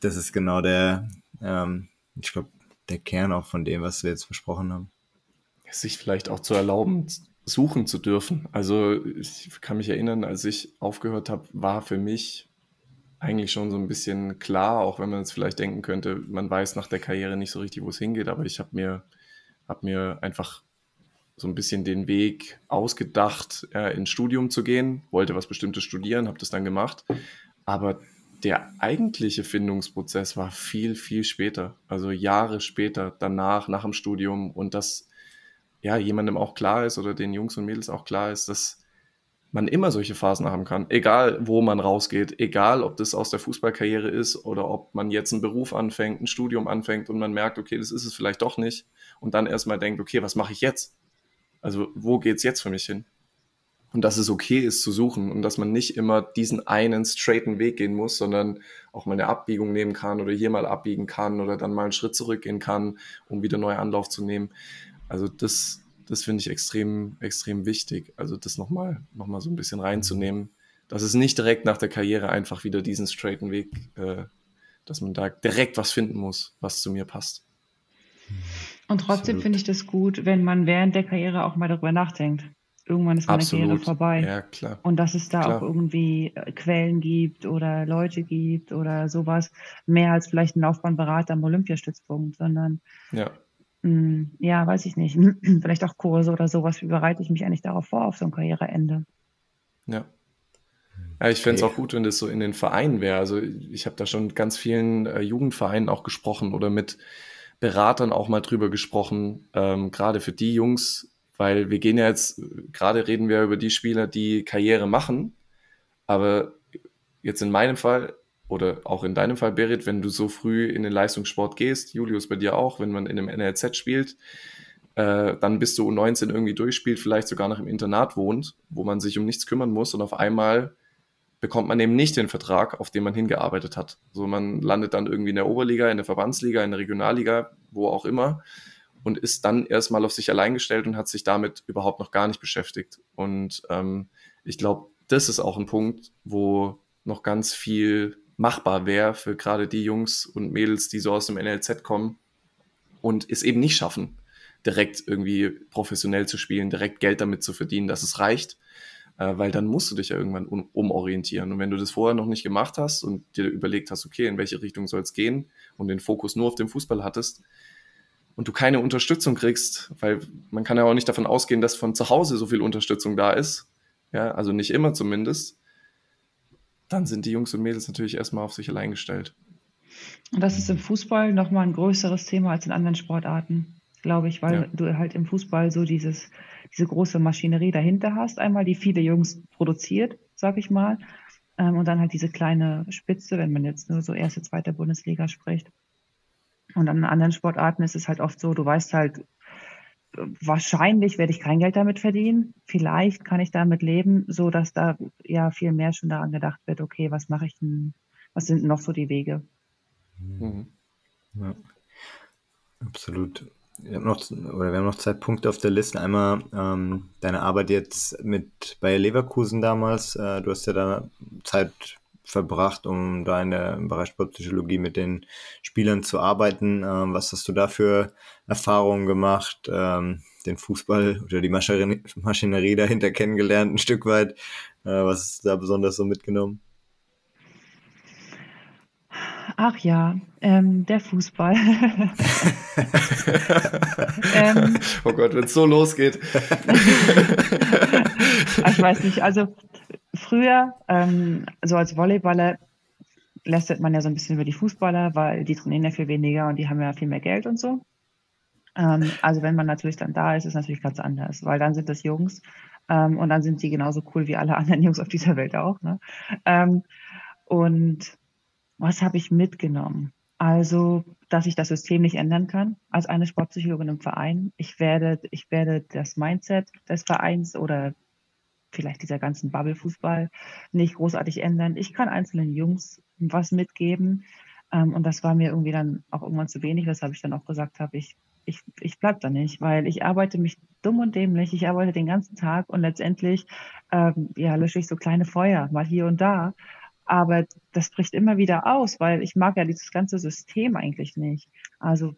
das ist genau der, ähm, ich glaube, der Kern auch von dem, was wir jetzt besprochen haben. Sich vielleicht auch zu erlauben, suchen zu dürfen. Also ich kann mich erinnern, als ich aufgehört habe, war für mich eigentlich schon so ein bisschen klar, auch wenn man es vielleicht denken könnte, man weiß nach der Karriere nicht so richtig, wo es hingeht, aber ich habe mir, hab mir einfach so ein bisschen den Weg ausgedacht, äh, ins Studium zu gehen, wollte was Bestimmtes studieren, habe das dann gemacht, aber der eigentliche Findungsprozess war viel, viel später, also Jahre später, danach, nach dem Studium und dass ja jemandem auch klar ist oder den Jungs und Mädels auch klar ist, dass man immer solche Phasen haben kann, egal wo man rausgeht, egal ob das aus der Fußballkarriere ist oder ob man jetzt einen Beruf anfängt, ein Studium anfängt und man merkt, okay, das ist es vielleicht doch nicht und dann erstmal denkt, okay, was mache ich jetzt? Also wo geht's jetzt für mich hin? Und dass es okay ist zu suchen und dass man nicht immer diesen einen straighten Weg gehen muss, sondern auch mal eine Abbiegung nehmen kann oder hier mal abbiegen kann oder dann mal einen Schritt zurückgehen kann, um wieder neu Anlauf zu nehmen. Also das, das finde ich extrem, extrem wichtig. Also das nochmal noch mal so ein bisschen reinzunehmen, dass es nicht direkt nach der Karriere einfach wieder diesen straighten Weg, äh, dass man da direkt was finden muss, was zu mir passt. Und trotzdem finde ich das gut, wenn man während der Karriere auch mal darüber nachdenkt. Irgendwann ist meine Absolut. Karriere vorbei. Ja, klar. Und dass es da klar. auch irgendwie äh, Quellen gibt oder Leute gibt oder sowas, mehr als vielleicht ein Laufbahnberater am Olympiastützpunkt, sondern ja. Hm, ja, weiß ich nicht. Vielleicht auch Kurse oder sowas. Wie bereite ich mich eigentlich darauf vor, auf so ein Karriereende? Ja. Ja, ich fände es auch gut, wenn das so in den Vereinen wäre. Also ich habe da schon ganz vielen äh, Jugendvereinen auch gesprochen oder mit Beratern auch mal drüber gesprochen, ähm, gerade für die Jungs, weil wir gehen ja jetzt, gerade reden wir über die Spieler, die Karriere machen, aber jetzt in meinem Fall oder auch in deinem Fall, Berit, wenn du so früh in den Leistungssport gehst, Julius bei dir auch, wenn man in einem NLZ spielt, äh, dann bist du U19 irgendwie durchspielt, vielleicht sogar noch im Internat wohnt, wo man sich um nichts kümmern muss und auf einmal bekommt man eben nicht den Vertrag, auf den man hingearbeitet hat. So man landet dann irgendwie in der Oberliga, in der Verbandsliga, in der Regionalliga, wo auch immer und ist dann erstmal auf sich allein gestellt und hat sich damit überhaupt noch gar nicht beschäftigt. Und ähm, ich glaube, das ist auch ein Punkt, wo noch ganz viel machbar wäre für gerade die Jungs und Mädels, die so aus dem NLZ kommen und es eben nicht schaffen, direkt irgendwie professionell zu spielen, direkt Geld damit zu verdienen, dass es reicht. äh, weil dann musst du dich ja irgendwann um, umorientieren. Und wenn du das vorher noch nicht gemacht hast und dir überlegt hast, okay, in welche Richtung soll es gehen und den Fokus nur auf dem Fußball hattest und du keine Unterstützung kriegst, weil man kann ja auch nicht davon ausgehen, dass von zu Hause so viel Unterstützung da ist, ja, also nicht immer zumindest, dann sind die Jungs und Mädels natürlich erstmal auf sich allein gestellt. Und das ist im Fußball nochmal ein größeres Thema als in anderen Sportarten, glaube ich, weil ja. du halt im Fußball so dieses, diese große Maschinerie dahinter hast, einmal, die viele Jungs produziert, sag ich mal, ähm, und dann halt diese kleine Spitze, wenn man jetzt nur so erste, zweite Bundesliga spricht. Und an anderen Sportarten ist es halt oft so, du weißt halt, wahrscheinlich werde ich kein Geld damit verdienen. Vielleicht kann ich damit leben, so dass da ja viel mehr schon daran gedacht wird, okay, was mache ich denn, was sind noch so die Wege? Mhm. Ja, absolut. Wir haben, noch, oder wir haben noch zwei Punkte auf der Liste. Einmal ähm, deine Arbeit jetzt mit Bayer Leverkusen damals. Äh, du hast ja da Zeit verbracht, um da in der, im Bereich Sportpsychologie mit den Spielern zu arbeiten. Ähm, was hast du da für Erfahrungen gemacht? Ähm, den Fußball oder die Maschinerie, Maschinerie dahinter kennengelernt, ein Stück weit. Äh, was ist da besonders so mitgenommen? Ach ja, ähm, der Fußball. ähm, oh Gott, wenn es so losgeht. ich weiß nicht, also früher, ähm, so als Volleyballer, lästert man ja so ein bisschen über die Fußballer, weil die trainieren ja viel weniger und die haben ja viel mehr Geld und so. Ähm, also wenn man natürlich dann da ist, ist natürlich ganz anders, weil dann sind das Jungs ähm, und dann sind die genauso cool wie alle anderen Jungs auf dieser Welt auch. Ne? Ähm, und was habe ich mitgenommen? Also, dass ich das System nicht ändern kann als eine Sportpsychologin im Verein. Ich werde, ich werde das Mindset des Vereins oder vielleicht dieser ganzen Bubble-Fußball nicht großartig ändern. Ich kann einzelnen Jungs was mitgeben. Ähm, und das war mir irgendwie dann auch irgendwann zu wenig, weshalb ich dann auch gesagt habe, ich, ich, ich bleib da nicht, weil ich arbeite mich dumm und dämlich, ich arbeite den ganzen Tag und letztendlich ähm, ja, lösche ich so kleine Feuer, mal hier und da. Aber das bricht immer wieder aus, weil ich mag ja dieses ganze System eigentlich nicht. Also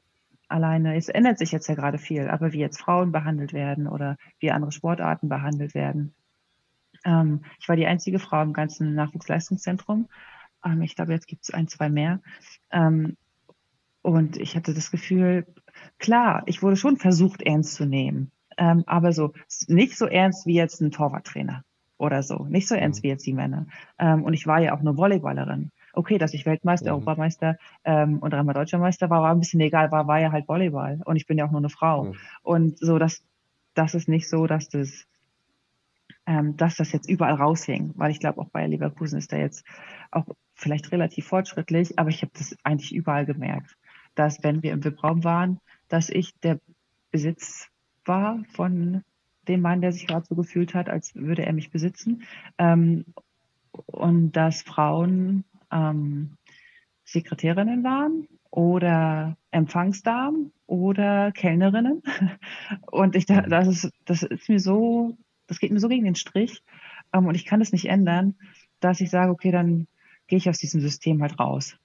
alleine, es ändert sich jetzt ja gerade viel, aber wie jetzt Frauen behandelt werden oder wie andere Sportarten behandelt werden. Ähm, ich war die einzige Frau im ganzen Nachwuchsleistungszentrum. Ähm, ich glaube, jetzt gibt es ein, zwei mehr. Ähm, und ich hatte das Gefühl, klar, ich wurde schon versucht, ernst zu nehmen. Ähm, aber so nicht so ernst wie jetzt ein Torwarttrainer oder so. Nicht so ernst mhm. wie jetzt die Männer. Ähm, und ich war ja auch nur Volleyballerin. Okay, dass ich Weltmeister, mhm. Europameister ähm, und dreimal Deutscher Meister war, war ein bisschen egal, war, war ja halt Volleyball. Und ich bin ja auch nur eine Frau. Mhm. Und so, dass das ist nicht so, dass das ähm, dass das jetzt überall raushing, weil ich glaube, auch bei Leverkusen ist da jetzt auch vielleicht relativ fortschrittlich, aber ich habe das eigentlich überall gemerkt, dass wenn wir im VIP-Raum waren, dass ich der Besitz war von dem Mann, der sich gerade so gefühlt hat, als würde er mich besitzen. Ähm, und dass Frauen ähm, Sekretärinnen waren oder Empfangsdamen oder Kellnerinnen. Und ich das ist, das ist mir so, das geht mir so gegen den Strich. Ähm, und ich kann das nicht ändern, dass ich sage, okay, dann gehe ich aus diesem System halt raus.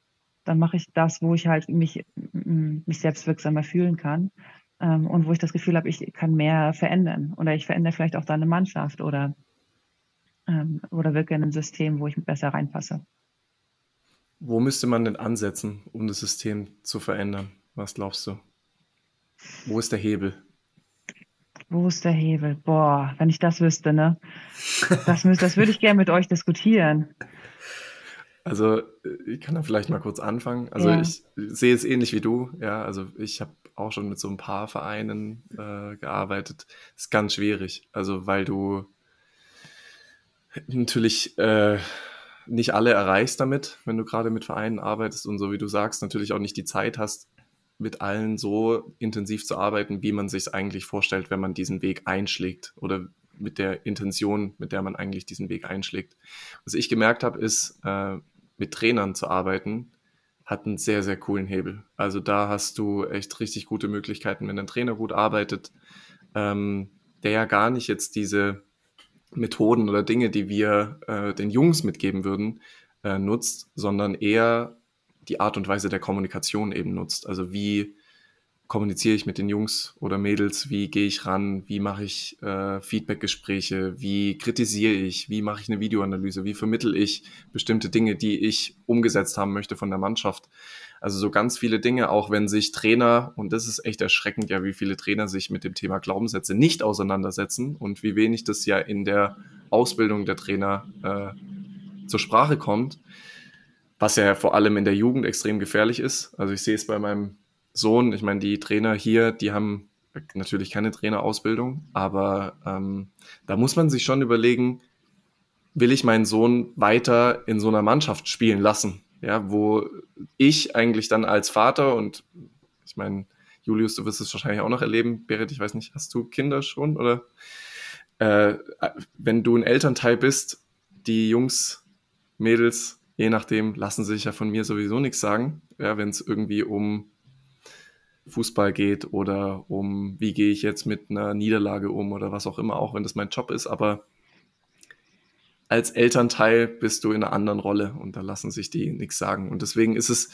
Dann mache ich das, wo ich halt mich, mich selbstwirksamer fühlen kann ähm, und wo ich das Gefühl habe, ich kann mehr verändern oder ich verändere vielleicht auch da eine Mannschaft oder, ähm, oder wirke in ein System, wo ich besser reinpasse. Wo müsste man denn ansetzen, um das System zu verändern? Was glaubst du? Wo ist der Hebel? Wo ist der Hebel? Boah, wenn ich das wüsste, ne? Das, das würde ich gerne mit euch diskutieren. Also ich kann da vielleicht mal kurz anfangen. Also ja. ich sehe es ähnlich wie du. Ja, also ich habe auch schon mit so ein paar Vereinen äh, gearbeitet. Ist ganz schwierig. Also weil du natürlich äh, nicht alle erreichst damit, wenn du gerade mit Vereinen arbeitest und so wie du sagst, natürlich auch nicht die Zeit hast, mit allen so intensiv zu arbeiten, wie man sich eigentlich vorstellt, wenn man diesen Weg einschlägt oder mit der Intention, mit der man eigentlich diesen Weg einschlägt. Was ich gemerkt habe, ist, äh, mit Trainern zu arbeiten, hat einen sehr, sehr coolen Hebel. Also da hast du echt richtig gute Möglichkeiten, wenn ein Trainer gut arbeitet, ähm, der ja gar nicht jetzt diese Methoden oder Dinge, die wir äh, den Jungs mitgeben würden, äh, nutzt, sondern eher die Art und Weise der Kommunikation eben nutzt. Also wie kommuniziere ich mit den Jungs oder Mädels, wie gehe ich ran, wie mache ich äh, Feedbackgespräche, wie kritisiere ich, wie mache ich eine Videoanalyse, wie vermittel ich bestimmte Dinge, die ich umgesetzt haben möchte von der Mannschaft. Also so ganz viele Dinge, auch wenn sich Trainer, und das ist echt erschreckend, ja, wie viele Trainer sich mit dem Thema Glaubenssätze nicht auseinandersetzen und wie wenig das ja in der Ausbildung der Trainer äh, zur Sprache kommt, was ja vor allem in der Jugend extrem gefährlich ist. Also ich sehe es bei meinem Sohn, ich meine, die Trainer hier, die haben natürlich keine Trainerausbildung, aber ähm, da muss man sich schon überlegen, will ich meinen Sohn weiter in so einer Mannschaft spielen lassen? Ja, wo ich eigentlich dann als Vater und ich meine, Julius, du wirst es wahrscheinlich auch noch erleben. Berit, ich weiß nicht, hast du Kinder schon oder? Äh, wenn du ein Elternteil bist, die Jungs, Mädels, je nachdem, lassen sich ja von mir sowieso nichts sagen. Ja, wenn es irgendwie um Fußball geht oder um, wie gehe ich jetzt mit einer Niederlage um oder was auch immer, auch wenn das mein Job ist. Aber als Elternteil bist du in einer anderen Rolle und da lassen sich die nichts sagen. Und deswegen ist es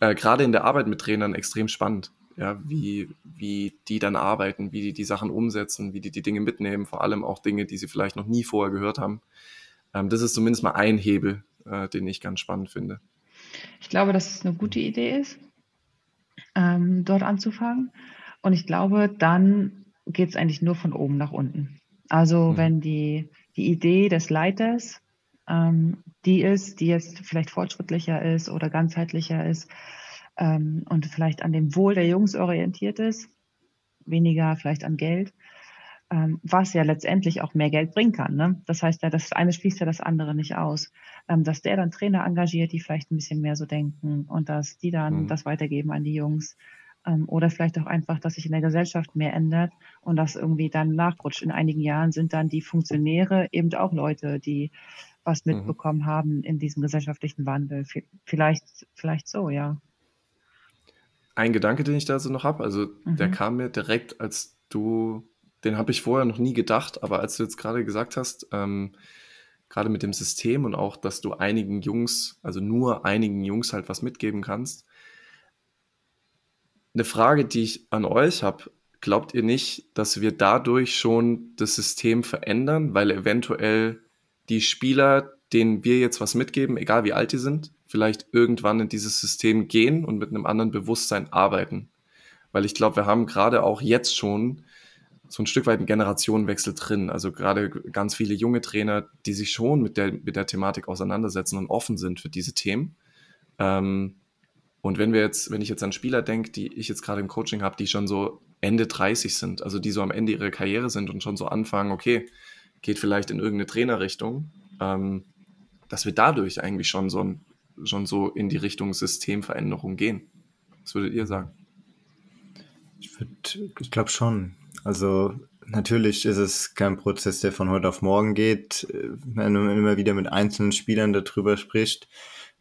äh, gerade in der Arbeit mit Trainern extrem spannend, ja, wie, wie die dann arbeiten, wie die die Sachen umsetzen, wie die die Dinge mitnehmen, vor allem auch Dinge, die sie vielleicht noch nie vorher gehört haben. Ähm, das ist zumindest mal ein Hebel, äh, den ich ganz spannend finde. Ich glaube, dass es eine gute Idee ist, ähm, dort anzufangen. Und ich glaube, dann geht es eigentlich nur von oben nach unten. Also mhm. wenn die, die Idee des Leiters ähm, die ist, die jetzt vielleicht fortschrittlicher ist oder ganzheitlicher ist ähm, und vielleicht an dem Wohl der Jungs orientiert ist, weniger vielleicht an Geld, ähm, was ja letztendlich auch mehr Geld bringen kann. Ne? Das heißt ja, das eine schließt ja das andere nicht aus. Ähm, dass der dann Trainer engagiert, die vielleicht ein bisschen mehr so denken und dass die dann mhm. das weitergeben an die Jungs. Ähm, oder vielleicht auch einfach, dass sich in der Gesellschaft mehr ändert und das irgendwie dann nachrutscht. In einigen Jahren sind dann die Funktionäre eben auch Leute, die was mhm. mitbekommen mhm. haben in diesem gesellschaftlichen Wandel. Vielleicht, vielleicht so, ja. Ein Gedanke, den ich da so noch habe, also mhm. der kam mir direkt, als du den habe ich vorher noch nie gedacht, aber als du jetzt gerade gesagt hast, ähm, gerade mit dem System und auch, dass du einigen Jungs, also nur einigen Jungs halt was mitgeben kannst. Eine Frage, die ich an euch habe, glaubt ihr nicht, dass wir dadurch schon das System verändern, weil eventuell die Spieler, denen wir jetzt was mitgeben, egal wie alt die sind, vielleicht irgendwann in dieses System gehen und mit einem anderen Bewusstsein arbeiten? Weil ich glaube, wir haben gerade auch jetzt schon so ein Stück weit ein Generationenwechsel drin. Also gerade ganz viele junge Trainer, die sich schon mit der, mit der Thematik auseinandersetzen und offen sind für diese Themen. Ähm, und wenn wir jetzt, wenn ich jetzt an Spieler denke, die ich jetzt gerade im Coaching habe, die schon so Ende 30 sind, also die so am Ende ihrer Karriere sind und schon so anfangen, okay, geht vielleicht in irgendeine Trainerrichtung, ähm, dass wir dadurch eigentlich schon so, schon so in die Richtung Systemveränderung gehen. Was würdet ihr sagen? Ich, ich glaube schon. Also natürlich ist es kein Prozess, der von heute auf morgen geht, wenn man immer wieder mit einzelnen Spielern darüber spricht.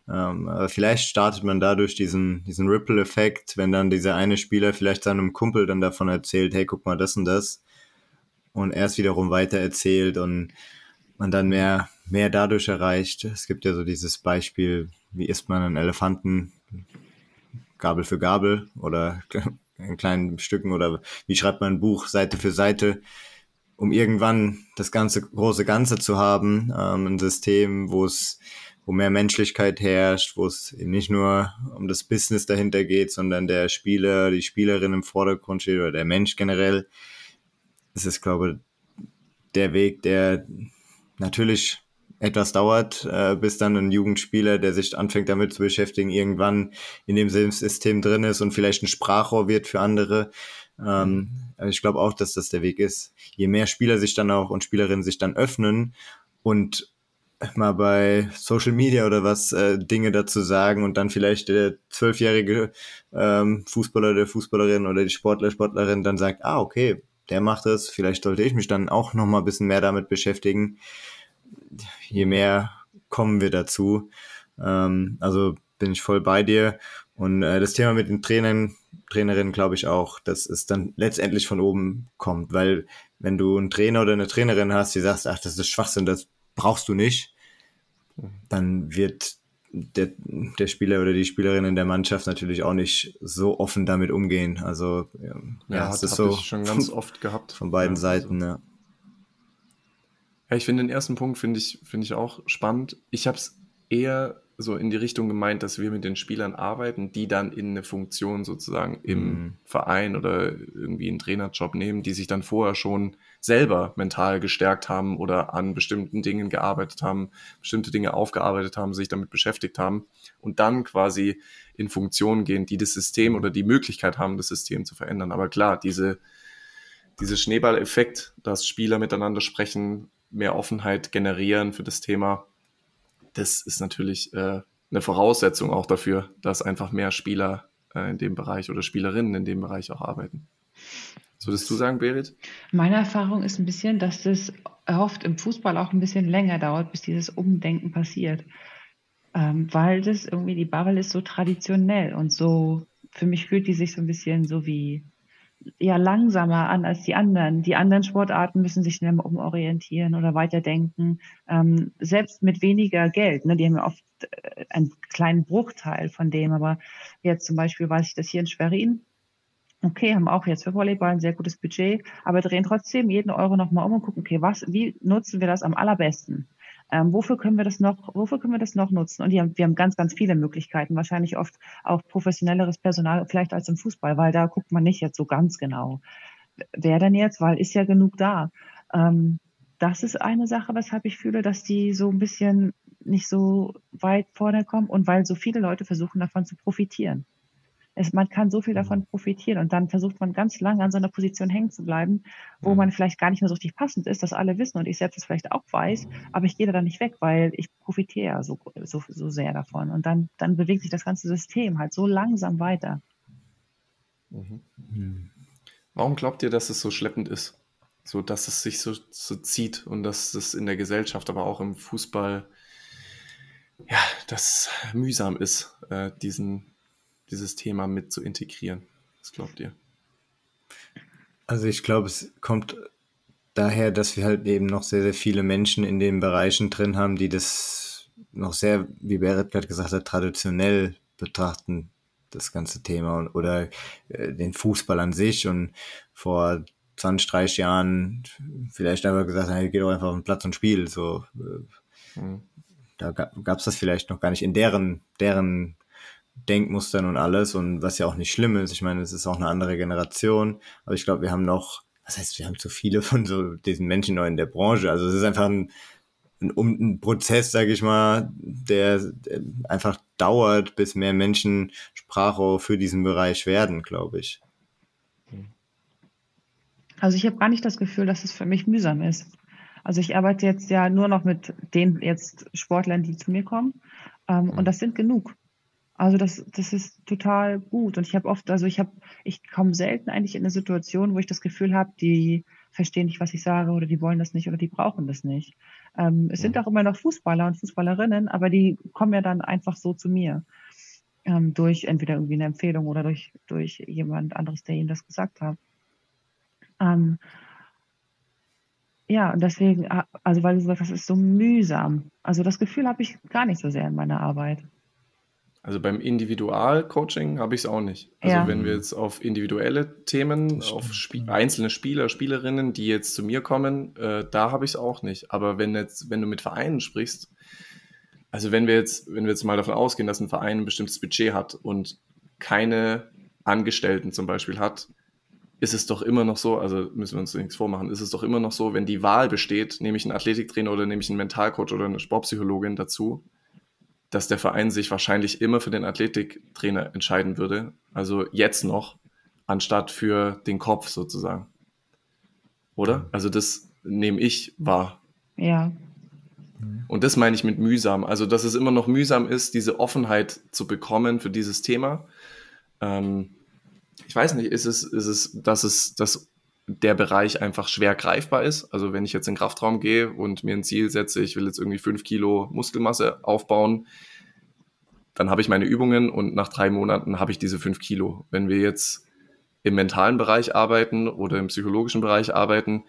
Ähm, aber vielleicht startet man dadurch diesen, diesen Ripple-Effekt, wenn dann dieser eine Spieler vielleicht seinem Kumpel dann davon erzählt, hey, guck mal das und das. Und er es wiederum weiter erzählt und man dann mehr, mehr dadurch erreicht. Es gibt ja so dieses Beispiel, wie isst man einen Elefanten Gabel für Gabel oder in kleinen Stücken oder wie schreibt man ein Buch Seite für Seite, um irgendwann das ganze große Ganze zu haben, ähm, ein System, wo es wo mehr Menschlichkeit herrscht, wo es eben nicht nur um das Business dahinter geht, sondern der Spieler, die Spielerin im Vordergrund steht oder der Mensch generell. Das ist, glaube ich, der Weg, der natürlich etwas dauert, äh, bis dann ein Jugendspieler, der sich anfängt damit zu beschäftigen, irgendwann in dem System drin ist und vielleicht ein Sprachrohr wird für andere. Ähm, also ich glaube auch, dass das der Weg ist. Je mehr Spieler sich dann auch und Spielerinnen sich dann öffnen und mal bei Social Media oder was äh, Dinge dazu sagen und dann vielleicht der zwölfjährige ähm, Fußballer, der Fußballerin oder die Sportler, Sportlerin dann sagt, ah, okay, der macht das, vielleicht sollte ich mich dann auch noch mal ein bisschen mehr damit beschäftigen je mehr kommen wir dazu. Ähm, also bin ich voll bei dir. Und äh, das Thema mit den Trainern, Trainerinnen glaube ich auch, dass es dann letztendlich von oben kommt, weil wenn du einen Trainer oder eine Trainerin hast, die sagst, ach, das ist Schwachsinn, das brauchst du nicht, dann wird der, der Spieler oder die Spielerin in der Mannschaft natürlich auch nicht so offen damit umgehen. Also ja, ja das ist so schon ganz oft gehabt von beiden ja, Seiten. Also. Ja. Ja, ich finde den ersten Punkt finde ich finde ich auch spannend. Ich habe es eher so in die Richtung gemeint, dass wir mit den Spielern arbeiten, die dann in eine Funktion sozusagen im mhm. Verein oder irgendwie einen Trainerjob nehmen, die sich dann vorher schon selber mental gestärkt haben oder an bestimmten Dingen gearbeitet haben, bestimmte Dinge aufgearbeitet haben, sich damit beschäftigt haben und dann quasi in Funktionen gehen, die das System oder die Möglichkeit haben, das System zu verändern. Aber klar, diese, diese Schneeballeffekt, dass Spieler miteinander sprechen, mehr Offenheit generieren für das Thema, das ist natürlich äh, eine Voraussetzung auch dafür, dass einfach mehr Spieler äh, in dem Bereich oder Spielerinnen in dem Bereich auch arbeiten. Was würdest du sagen, Berit? Meine Erfahrung ist ein bisschen, dass das oft im Fußball auch ein bisschen länger dauert, bis dieses Umdenken passiert. Ähm, weil das irgendwie, die Bubble ist so traditionell und so, für mich fühlt die sich so ein bisschen so wie ja langsamer an als die anderen. Die anderen Sportarten müssen sich schnell umorientieren oder weiterdenken, ähm, selbst mit weniger Geld. Ne? Die haben ja oft äh, einen kleinen Bruchteil von dem, aber jetzt zum Beispiel weiß ich das hier in Schwerin. Okay, haben auch jetzt für Volleyball ein sehr gutes Budget, aber drehen trotzdem jeden Euro nochmal um und gucken, okay, was, wie nutzen wir das am allerbesten? Ähm, wofür können wir das noch, wofür können wir das noch nutzen? Und haben, wir haben ganz, ganz viele Möglichkeiten, wahrscheinlich oft auch professionelleres Personal, vielleicht als im Fußball, weil da guckt man nicht jetzt so ganz genau. Wer denn jetzt? Weil ist ja genug da. Ähm, das ist eine Sache, weshalb ich fühle, dass die so ein bisschen nicht so weit vorne kommen und weil so viele Leute versuchen davon zu profitieren es, man kann so viel davon profitieren und dann versucht man ganz lange an so einer Position hängen zu bleiben, wo man vielleicht gar nicht mehr so richtig passend ist, dass alle wissen und ich selbst es vielleicht auch weiß, aber ich gehe da dann nicht weg, weil ich profitiere so, so, so sehr davon und dann, dann bewegt sich das ganze System halt so langsam weiter. Mhm. Warum glaubt ihr, dass es so schleppend ist? So, dass es sich so, so zieht und dass es in der Gesellschaft, aber auch im Fußball, ja, das mühsam ist, äh, diesen, dieses Thema mit zu integrieren? Was glaubt ihr? Also ich glaube, es kommt daher, dass wir halt eben noch sehr, sehr viele Menschen in den Bereichen drin haben, die das noch sehr, wie Berit gerade gesagt hat, traditionell betrachten, das ganze Thema oder äh, den Fußball an sich und vor 20, 30 Jahren vielleicht einfach gesagt, hey, geh doch einfach auf den Platz und spiel. So, äh, mhm. Da gab es das vielleicht noch gar nicht in deren, deren Denkmustern und alles und was ja auch nicht schlimm ist. Ich meine, es ist auch eine andere Generation, aber ich glaube, wir haben noch, was heißt, wir haben zu viele von so diesen Menschen neu in der Branche. Also es ist einfach ein, ein, ein Prozess, sage ich mal, der, der, einfach dauert, bis mehr Menschen Sprachrohr für diesen Bereich werden, glaube ich. Also ich habe gar nicht das Gefühl, dass es für mich mühsam ist. Also ich arbeite jetzt ja nur noch mit den jetzt Sportlern, die zu mir kommen. Ähm, und das sind genug. Also das, das ist total gut. Und ich habe oft, also ich habe, ich komme selten eigentlich in eine Situation, wo ich das Gefühl habe, die verstehen nicht, was ich sage oder die wollen das nicht oder die brauchen das nicht. Ähm, es sind auch immer noch Fußballer und Fußballerinnen, aber die kommen ja dann einfach so zu mir. Ähm, durch entweder irgendwie eine Empfehlung oder durch, durch jemand anderes, der ihnen das gesagt hat. Ähm, ja, und deswegen, also weil du sagst, das ist so mühsam. Also das Gefühl habe ich gar nicht so sehr in meiner Arbeit. Also beim Individualcoaching habe ich es auch nicht. Also ja. wenn wir jetzt auf individuelle Themen, auf Spie einzelne Spieler, Spielerinnen, die jetzt zu mir kommen, äh, da habe ich es auch nicht. Aber wenn jetzt, wenn du mit Vereinen sprichst, also wenn wir jetzt, wenn wir jetzt mal davon ausgehen, dass ein Verein ein bestimmtes Budget hat und keine Angestellten zum Beispiel hat, ist es doch immer noch so, also müssen wir uns nichts vormachen, ist es doch immer noch so, wenn die Wahl besteht, nehme ich einen Athletiktrainer oder nehme ich einen Mentalcoach oder eine Sportpsychologin dazu, dass der Verein sich wahrscheinlich immer für den Athletiktrainer entscheiden würde. Also jetzt noch, anstatt für den Kopf sozusagen. Oder? Also das nehme ich wahr. Ja. Und das meine ich mit mühsam. Also, dass es immer noch mühsam ist, diese Offenheit zu bekommen für dieses Thema. Ähm, ich weiß nicht, ist es, ist es, dass es, dass der Bereich einfach schwer greifbar ist. Also wenn ich jetzt in den Kraftraum gehe und mir ein Ziel setze, ich will jetzt irgendwie fünf Kilo Muskelmasse aufbauen, dann habe ich meine Übungen und nach drei Monaten habe ich diese fünf Kilo. Wenn wir jetzt im mentalen Bereich arbeiten oder im psychologischen Bereich arbeiten,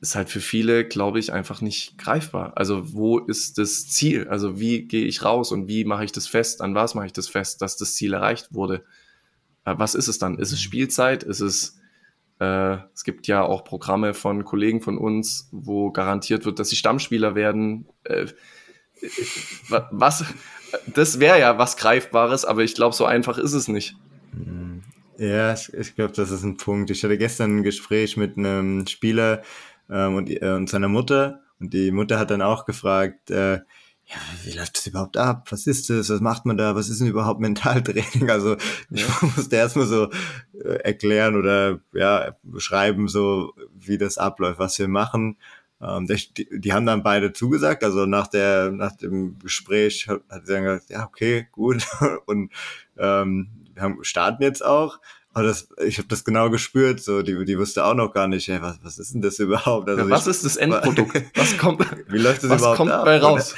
ist halt für viele, glaube ich, einfach nicht greifbar. Also wo ist das Ziel? Also wie gehe ich raus und wie mache ich das fest? An was mache ich das fest, dass das Ziel erreicht wurde? Äh, was ist es dann? Ist es Spielzeit? Ist es äh, es gibt ja auch Programme von Kollegen von uns, wo garantiert wird, dass sie Stammspieler werden. Äh, was? Das wäre ja was Greifbares, aber ich glaube, so einfach ist es nicht. Ja, ich, ich glaube, das ist ein Punkt. Ich hatte gestern ein Gespräch mit einem Spieler ähm, und, äh, und seiner Mutter und die Mutter hat dann auch gefragt, äh, ja, wie läuft das überhaupt ab? Was ist das? Was macht man da? Was ist denn überhaupt Mentaltraining? Also ich ja. musste erstmal so äh, erklären oder ja, beschreiben, so wie das abläuft, was wir machen. Ähm, die, die haben dann beide zugesagt. Also nach der nach dem Gespräch hat, hat sie dann gesagt, ja, okay, gut. Und ähm, wir haben, starten jetzt auch. Aber das, ich habe das genau gespürt, so die, die wusste auch noch gar nicht, ey, was, was ist denn das überhaupt? Also ja, was ich, ist das Endprodukt? Was kommt, wie läuft das was überhaupt kommt ab, bei raus?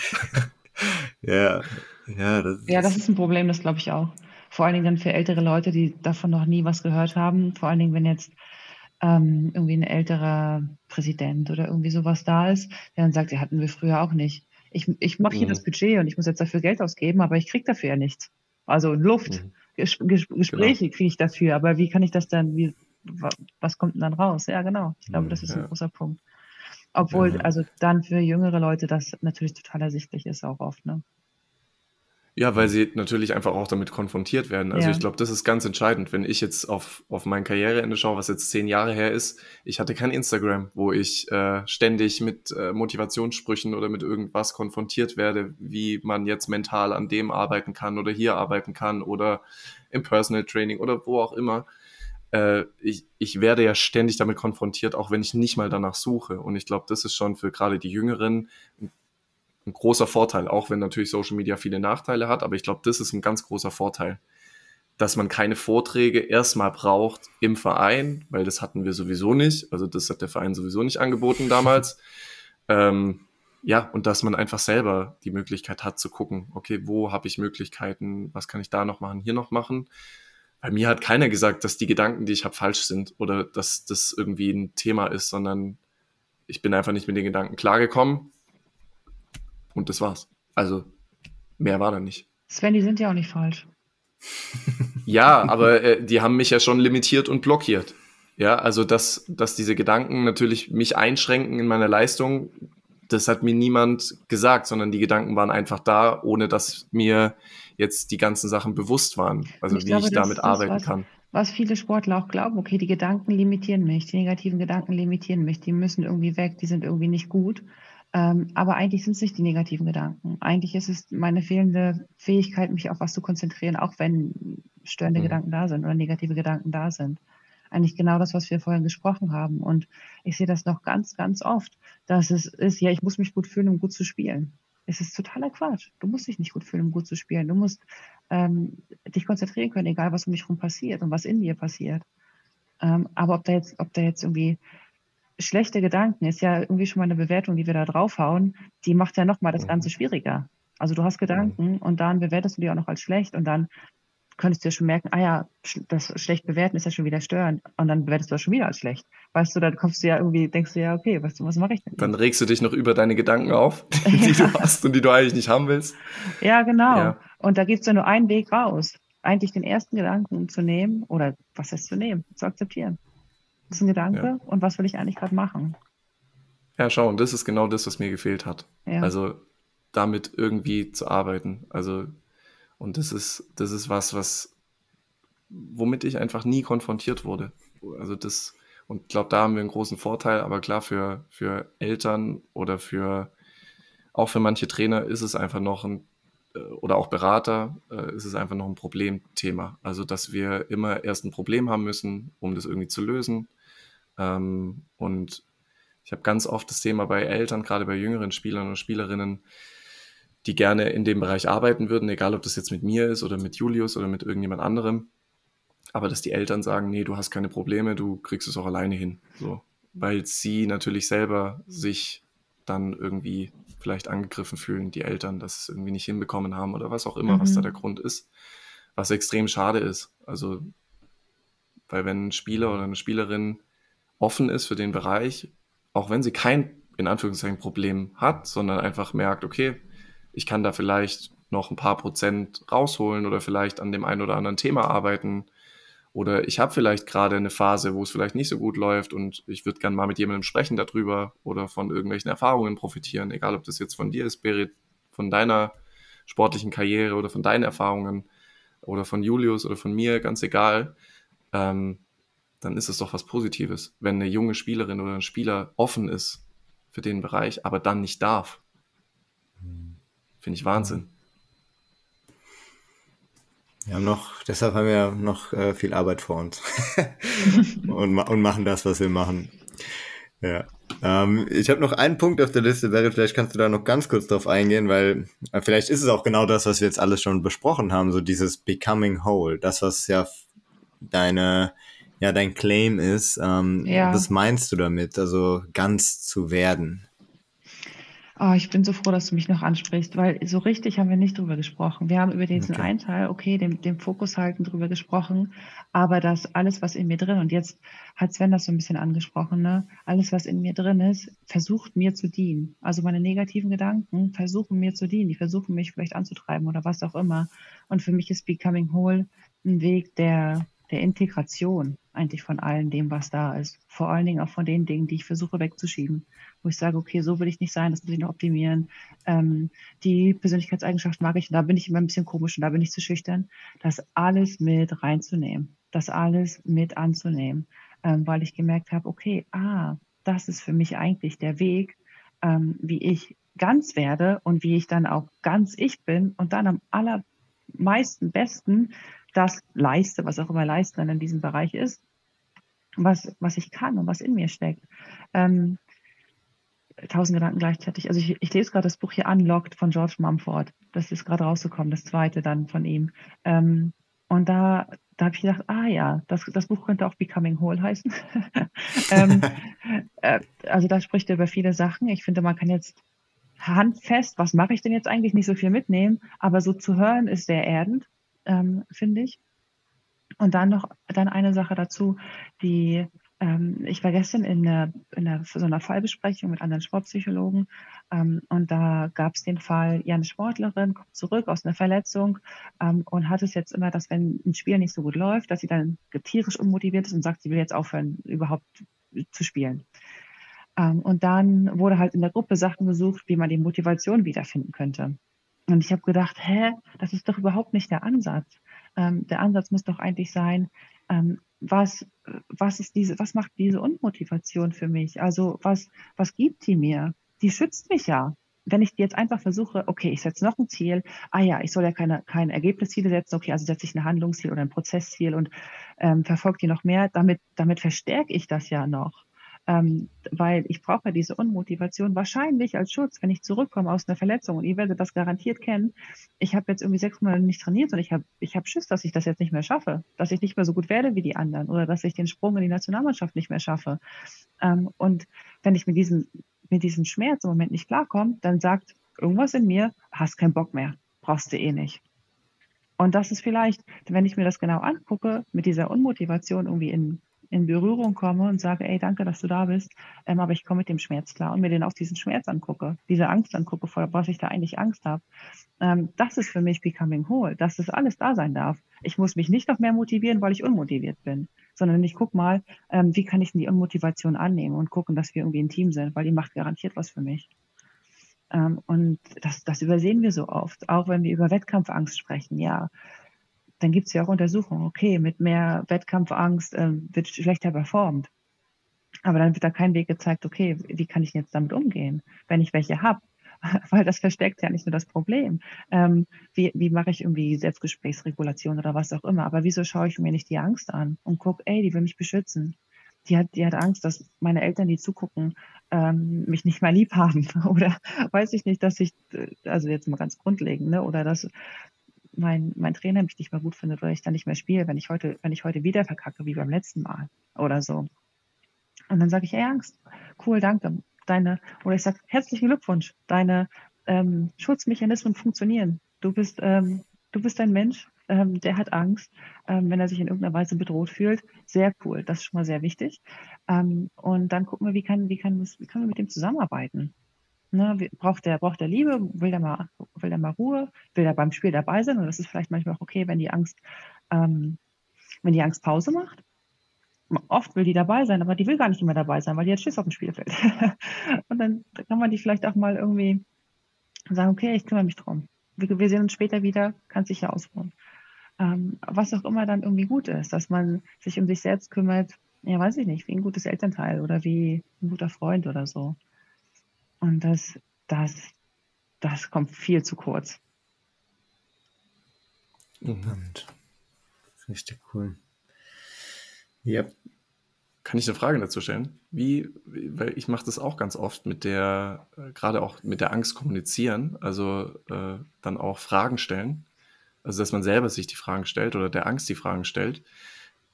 ja, ja, das ja, das ist ein Problem, das glaube ich auch. Vor allen Dingen dann für ältere Leute, die davon noch nie was gehört haben. Vor allen Dingen, wenn jetzt ähm, irgendwie ein älterer Präsident oder irgendwie sowas da ist, der dann sagt, ja, hatten wir früher auch nicht. Ich, ich mache hier mhm. das Budget und ich muss jetzt dafür Geld ausgeben, aber ich krieg dafür ja nichts. Also Luft. Mhm. Ges Ges Gespräche genau. kriege ich dafür, aber wie kann ich das dann, wie, was kommt denn dann raus? Ja, genau. Ich glaube, das ist ja. ein großer Punkt. Obwohl, ja. also dann für jüngere Leute das natürlich total ersichtlich ist, auch oft, ne? Ja, weil sie natürlich einfach auch damit konfrontiert werden. Also ja. ich glaube, das ist ganz entscheidend. Wenn ich jetzt auf, auf mein Karriereende schaue, was jetzt zehn Jahre her ist, ich hatte kein Instagram, wo ich äh, ständig mit äh, Motivationssprüchen oder mit irgendwas konfrontiert werde, wie man jetzt mental an dem arbeiten kann oder hier arbeiten kann oder im Personal Training oder wo auch immer. Äh, ich, ich werde ja ständig damit konfrontiert, auch wenn ich nicht mal danach suche. Und ich glaube, das ist schon für gerade die Jüngeren ein ein großer Vorteil, auch wenn natürlich Social Media viele Nachteile hat, aber ich glaube, das ist ein ganz großer Vorteil, dass man keine Vorträge erstmal braucht im Verein, weil das hatten wir sowieso nicht, also das hat der Verein sowieso nicht angeboten damals. ähm, ja, und dass man einfach selber die Möglichkeit hat zu gucken, okay, wo habe ich Möglichkeiten, was kann ich da noch machen, hier noch machen. Bei mir hat keiner gesagt, dass die Gedanken, die ich habe, falsch sind oder dass das irgendwie ein Thema ist, sondern ich bin einfach nicht mit den Gedanken klargekommen und das war's. Also mehr war da nicht. Sven, die sind ja auch nicht falsch. ja, aber äh, die haben mich ja schon limitiert und blockiert. Ja, also dass, dass diese Gedanken natürlich mich einschränken in meiner Leistung, das hat mir niemand gesagt, sondern die Gedanken waren einfach da, ohne dass mir jetzt die ganzen Sachen bewusst waren, also ich wie glaube, ich damit arbeiten was, kann. Was viele Sportler auch glauben, okay, die Gedanken limitieren mich, die negativen Gedanken limitieren mich, die müssen irgendwie weg, die sind irgendwie nicht gut. Ähm, aber eigentlich sind es nicht die negativen Gedanken. Eigentlich ist es meine fehlende Fähigkeit, mich auf was zu konzentrieren, auch wenn störende mhm. Gedanken da sind oder negative Gedanken da sind. Eigentlich genau das, was wir vorhin gesprochen haben. Und ich sehe das noch ganz, ganz oft, dass es ist, ja, ich muss mich gut fühlen, um gut zu spielen. Es ist totaler Quatsch. Du musst dich nicht gut fühlen, um gut zu spielen. Du musst ähm, dich konzentrieren können, egal was um dich herum passiert und was in dir passiert. Ähm, aber ob da jetzt, ob da jetzt irgendwie schlechte Gedanken ist ja irgendwie schon mal eine Bewertung, die wir da draufhauen, die macht ja nochmal das Ganze mhm. schwieriger. Also du hast Gedanken mhm. und dann bewertest du die auch noch als schlecht und dann könntest du ja schon merken, ah ja, das schlecht bewerten ist ja schon wieder störend und dann bewertest du das schon wieder als schlecht. Weißt du, dann kommst du ja irgendwie, denkst du ja, okay, was, was mache ich denn? Dann regst du dich noch über deine Gedanken auf, die ja. du hast und die du eigentlich nicht haben willst. Ja, genau. Ja. Und da gibt es ja nur einen Weg raus. Eigentlich den ersten Gedanken zu nehmen oder was heißt zu nehmen, zu akzeptieren. Das ist ein Gedanke. Ja. Und was will ich eigentlich gerade machen? Ja, schau, und das ist genau das, was mir gefehlt hat. Ja. Also damit irgendwie zu arbeiten. Also, und das ist, das ist was, was, womit ich einfach nie konfrontiert wurde. Also das, und ich glaube, da haben wir einen großen Vorteil, aber klar, für, für Eltern oder für auch für manche Trainer ist es einfach noch ein, äh, oder auch Berater, äh, ist es einfach noch ein Problemthema. Also, dass wir immer erst ein Problem haben müssen, um das irgendwie zu lösen. Ähm, und ich habe ganz oft das Thema bei Eltern, gerade bei jüngeren Spielern und Spielerinnen, die gerne in dem Bereich arbeiten würden, egal ob das jetzt mit mir ist oder mit Julius oder mit irgendjemand anderem. Aber dass die Eltern sagen, nee, du hast keine Probleme, du kriegst es auch alleine hin. So. Weil sie natürlich selber sich dann irgendwie vielleicht angegriffen fühlen, die Eltern, dass es irgendwie nicht hinbekommen haben oder was auch immer, mhm. was da mhm. der Grund ist. Was extrem schade ist. Also, weil wenn ein Spieler oder eine Spielerin offen ist für den Bereich, auch wenn sie kein, in Anführungszeichen, Problem hat, sondern einfach merkt, okay, ich kann da vielleicht noch ein paar Prozent rausholen oder vielleicht an dem einen oder anderen Thema arbeiten. Oder ich habe vielleicht gerade eine Phase, wo es vielleicht nicht so gut läuft und ich würde gerne mal mit jemandem sprechen darüber oder von irgendwelchen Erfahrungen profitieren, egal ob das jetzt von dir ist, Berit, von deiner sportlichen Karriere oder von deinen Erfahrungen oder von Julius oder von mir, ganz egal. Ähm, dann ist es doch was Positives, wenn eine junge Spielerin oder ein Spieler offen ist für den Bereich, aber dann nicht darf. Finde ich Wahnsinn. Wir haben noch, deshalb haben wir noch äh, viel Arbeit vor uns und, und machen das, was wir machen. Ja. Ähm, ich habe noch einen Punkt auf der Liste, Barry, vielleicht kannst du da noch ganz kurz drauf eingehen, weil äh, vielleicht ist es auch genau das, was wir jetzt alles schon besprochen haben, so dieses Becoming Whole, das, was ja deine, ja, dein Claim ist. Ähm, ja. Was meinst du damit, also ganz zu werden? Oh, ich bin so froh, dass du mich noch ansprichst, weil so richtig haben wir nicht drüber gesprochen. Wir haben über diesen okay. einen Teil, okay, den, den Fokus halten, drüber gesprochen, aber das alles, was in mir drin, und jetzt hat Sven das so ein bisschen angesprochen, ne? alles, was in mir drin ist, versucht mir zu dienen. Also meine negativen Gedanken versuchen mir zu dienen, die versuchen mich vielleicht anzutreiben oder was auch immer. Und für mich ist Becoming Whole ein Weg der, der Integration eigentlich von allem dem, was da ist. Vor allen Dingen auch von den Dingen, die ich versuche wegzuschieben. Wo ich sage, okay, so will ich nicht sein, das muss ich noch optimieren. Ähm, die Persönlichkeitseigenschaft mag ich und da bin ich immer ein bisschen komisch und da bin ich zu schüchtern. Das alles mit reinzunehmen. Das alles mit anzunehmen. Ähm, weil ich gemerkt habe, okay, ah, das ist für mich eigentlich der Weg, ähm, wie ich ganz werde und wie ich dann auch ganz ich bin und dann am allermeisten besten das leiste, was auch immer leisten dann in diesem Bereich ist, was, was ich kann und was in mir steckt. Ähm, tausend Gedanken gleichzeitig. Also ich, ich lese gerade das Buch hier Unlocked von George Mumford. Das ist gerade rausgekommen, das zweite dann von ihm. Ähm, und da, da habe ich gedacht, ah ja, das, das Buch könnte auch Becoming Whole heißen. ähm, äh, also da spricht er über viele Sachen. Ich finde, man kann jetzt handfest, was mache ich denn jetzt eigentlich, nicht so viel mitnehmen, aber so zu hören ist sehr erdend, ähm, finde ich. Und dann noch dann eine Sache dazu, die ähm, ich war gestern in, einer, in einer, so einer Fallbesprechung mit anderen Sportpsychologen ähm, und da gab es den Fall, ja, eine Sportlerin kommt zurück aus einer Verletzung ähm, und hat es jetzt immer, dass wenn ein Spiel nicht so gut läuft, dass sie dann tierisch unmotiviert ist und sagt, sie will jetzt aufhören, überhaupt zu spielen. Ähm, und dann wurde halt in der Gruppe Sachen gesucht, wie man die Motivation wiederfinden könnte. Und ich habe gedacht, hä, das ist doch überhaupt nicht der Ansatz. Ähm, der Ansatz muss doch eigentlich sein, ähm, was, was ist diese, was macht diese Unmotivation für mich? Also was, was gibt die mir? Die schützt mich ja. Wenn ich jetzt einfach versuche, okay, ich setze noch ein Ziel, ah ja, ich soll ja keine, keine Ergebnisziele setzen, okay, also setze ich ein Handlungsziel oder ein Prozessziel und ähm, verfolge die noch mehr, damit, damit verstärke ich das ja noch ähm, weil ich brauche diese Unmotivation wahrscheinlich als Schutz, wenn ich zurückkomme aus einer Verletzung und ihr werdet das garantiert kennen. Ich habe jetzt irgendwie sechs Monate nicht trainiert und ich habe ich hab Schiss, dass ich das jetzt nicht mehr schaffe, dass ich nicht mehr so gut werde wie die anderen oder dass ich den Sprung in die Nationalmannschaft nicht mehr schaffe. Ähm, und wenn ich mit diesem, mit diesem Schmerz im Moment nicht klarkomme, dann sagt irgendwas in mir, hast keinen Bock mehr, brauchst du eh nicht. Und das ist vielleicht, wenn ich mir das genau angucke, mit dieser Unmotivation irgendwie in in Berührung komme und sage, ey, danke, dass du da bist, ähm, aber ich komme mit dem Schmerz klar und mir den auch diesen Schmerz angucke, diese Angst angucke, vor was ich da eigentlich Angst habe. Ähm, das ist für mich Becoming Whole, dass das alles da sein darf. Ich muss mich nicht noch mehr motivieren, weil ich unmotiviert bin, sondern ich gucke mal, ähm, wie kann ich denn die Unmotivation annehmen und gucken, dass wir irgendwie ein Team sind, weil die macht garantiert was für mich. Ähm, und das, das übersehen wir so oft, auch wenn wir über Wettkampfangst sprechen. Ja, dann gibt es ja auch Untersuchungen, okay, mit mehr Wettkampfangst äh, wird schlechter performt. Aber dann wird da kein Weg gezeigt, okay, wie kann ich jetzt damit umgehen, wenn ich welche habe? Weil das versteckt ja nicht nur das Problem. Ähm, wie, wie mache ich irgendwie Selbstgesprächsregulation oder was auch immer? Aber wieso schaue ich mir nicht die Angst an und gucke, ey, die will mich beschützen. Die hat, die hat Angst, dass meine Eltern, die zugucken, ähm, mich nicht mehr lieb haben. Oder weiß ich nicht, dass ich, äh, also jetzt mal ganz grundlegend, ne? oder dass, mein, mein Trainer mich nicht mehr gut findet oder ich dann nicht mehr spiele, wenn ich heute, wenn ich heute wieder verkacke wie beim letzten Mal oder so. Und dann sage ich, ey Angst, cool, danke. Deine, oder ich sage, herzlichen Glückwunsch, deine ähm, Schutzmechanismen funktionieren. Du bist, ähm, du bist ein Mensch, ähm, der hat Angst, ähm, wenn er sich in irgendeiner Weise bedroht fühlt. Sehr cool, das ist schon mal sehr wichtig. Ähm, und dann gucken wir, wie kann, wie kann, wie können wir mit dem zusammenarbeiten? Ne, braucht der, braucht der Liebe? Will der mal, will der mal Ruhe? Will der beim Spiel dabei sein? Und das ist vielleicht manchmal auch okay, wenn die Angst, ähm, wenn die Angst Pause macht. Oft will die dabei sein, aber die will gar nicht immer dabei sein, weil die hat Schiss auf dem Spielfeld. und dann kann man die vielleicht auch mal irgendwie sagen, okay, ich kümmere mich drum. Wir, wir sehen uns später wieder, kannst dich ja ausruhen. Ähm, was auch immer dann irgendwie gut ist, dass man sich um sich selbst kümmert, ja, weiß ich nicht, wie ein gutes Elternteil oder wie ein guter Freund oder so. Und das, das, das kommt viel zu kurz. Spannend. Richtig cool. Ja. Kann ich eine Frage dazu stellen? Wie, weil ich mache das auch ganz oft mit der, äh, gerade auch mit der Angst kommunizieren, also äh, dann auch Fragen stellen. Also dass man selber sich die Fragen stellt oder der Angst die Fragen stellt.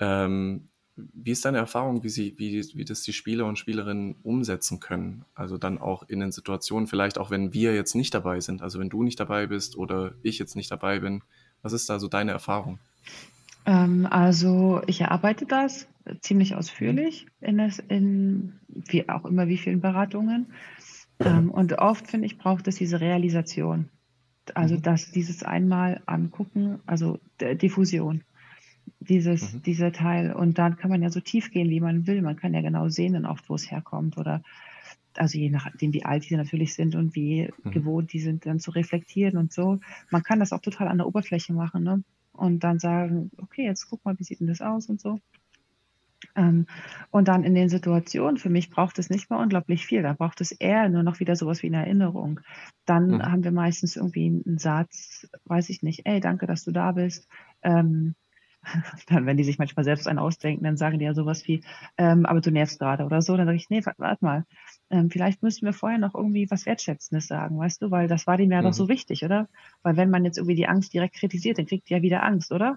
Ähm, wie ist deine Erfahrung, wie, sie, wie, wie das die Spieler und Spielerinnen umsetzen können? Also dann auch in den Situationen, vielleicht auch wenn wir jetzt nicht dabei sind, also wenn du nicht dabei bist oder ich jetzt nicht dabei bin. Was ist da so deine Erfahrung? Ähm, also ich erarbeite das ziemlich ausführlich in, das, in wie auch immer wie vielen Beratungen. Ähm, und oft, finde ich, braucht es diese Realisation. Also mhm. dass dieses einmal angucken, also Diffusion dieses, mhm. dieser Teil. Und dann kann man ja so tief gehen, wie man will. Man kann ja genau sehen, dann oft, wo es herkommt. Oder also je nachdem, wie alt die natürlich sind und wie mhm. gewohnt die sind, dann zu reflektieren und so. Man kann das auch total an der Oberfläche machen, ne? Und dann sagen, okay, jetzt guck mal, wie sieht denn das aus und so. Ähm, und dann in den Situationen, für mich braucht es nicht mehr unglaublich viel. Da braucht es eher nur noch wieder sowas wie eine Erinnerung. Dann mhm. haben wir meistens irgendwie einen Satz, weiß ich nicht, ey, danke, dass du da bist. Ähm, dann, wenn die sich manchmal selbst einen ausdenken, dann sagen die ja sowas wie, ähm, aber du nervst gerade oder so. Dann sage ich, nee, warte mal, ähm, vielleicht müssen wir vorher noch irgendwie was Wertschätzendes sagen, weißt du, weil das war dem ja mhm. doch so wichtig, oder? Weil wenn man jetzt irgendwie die Angst direkt kritisiert, dann kriegt die ja wieder Angst, oder?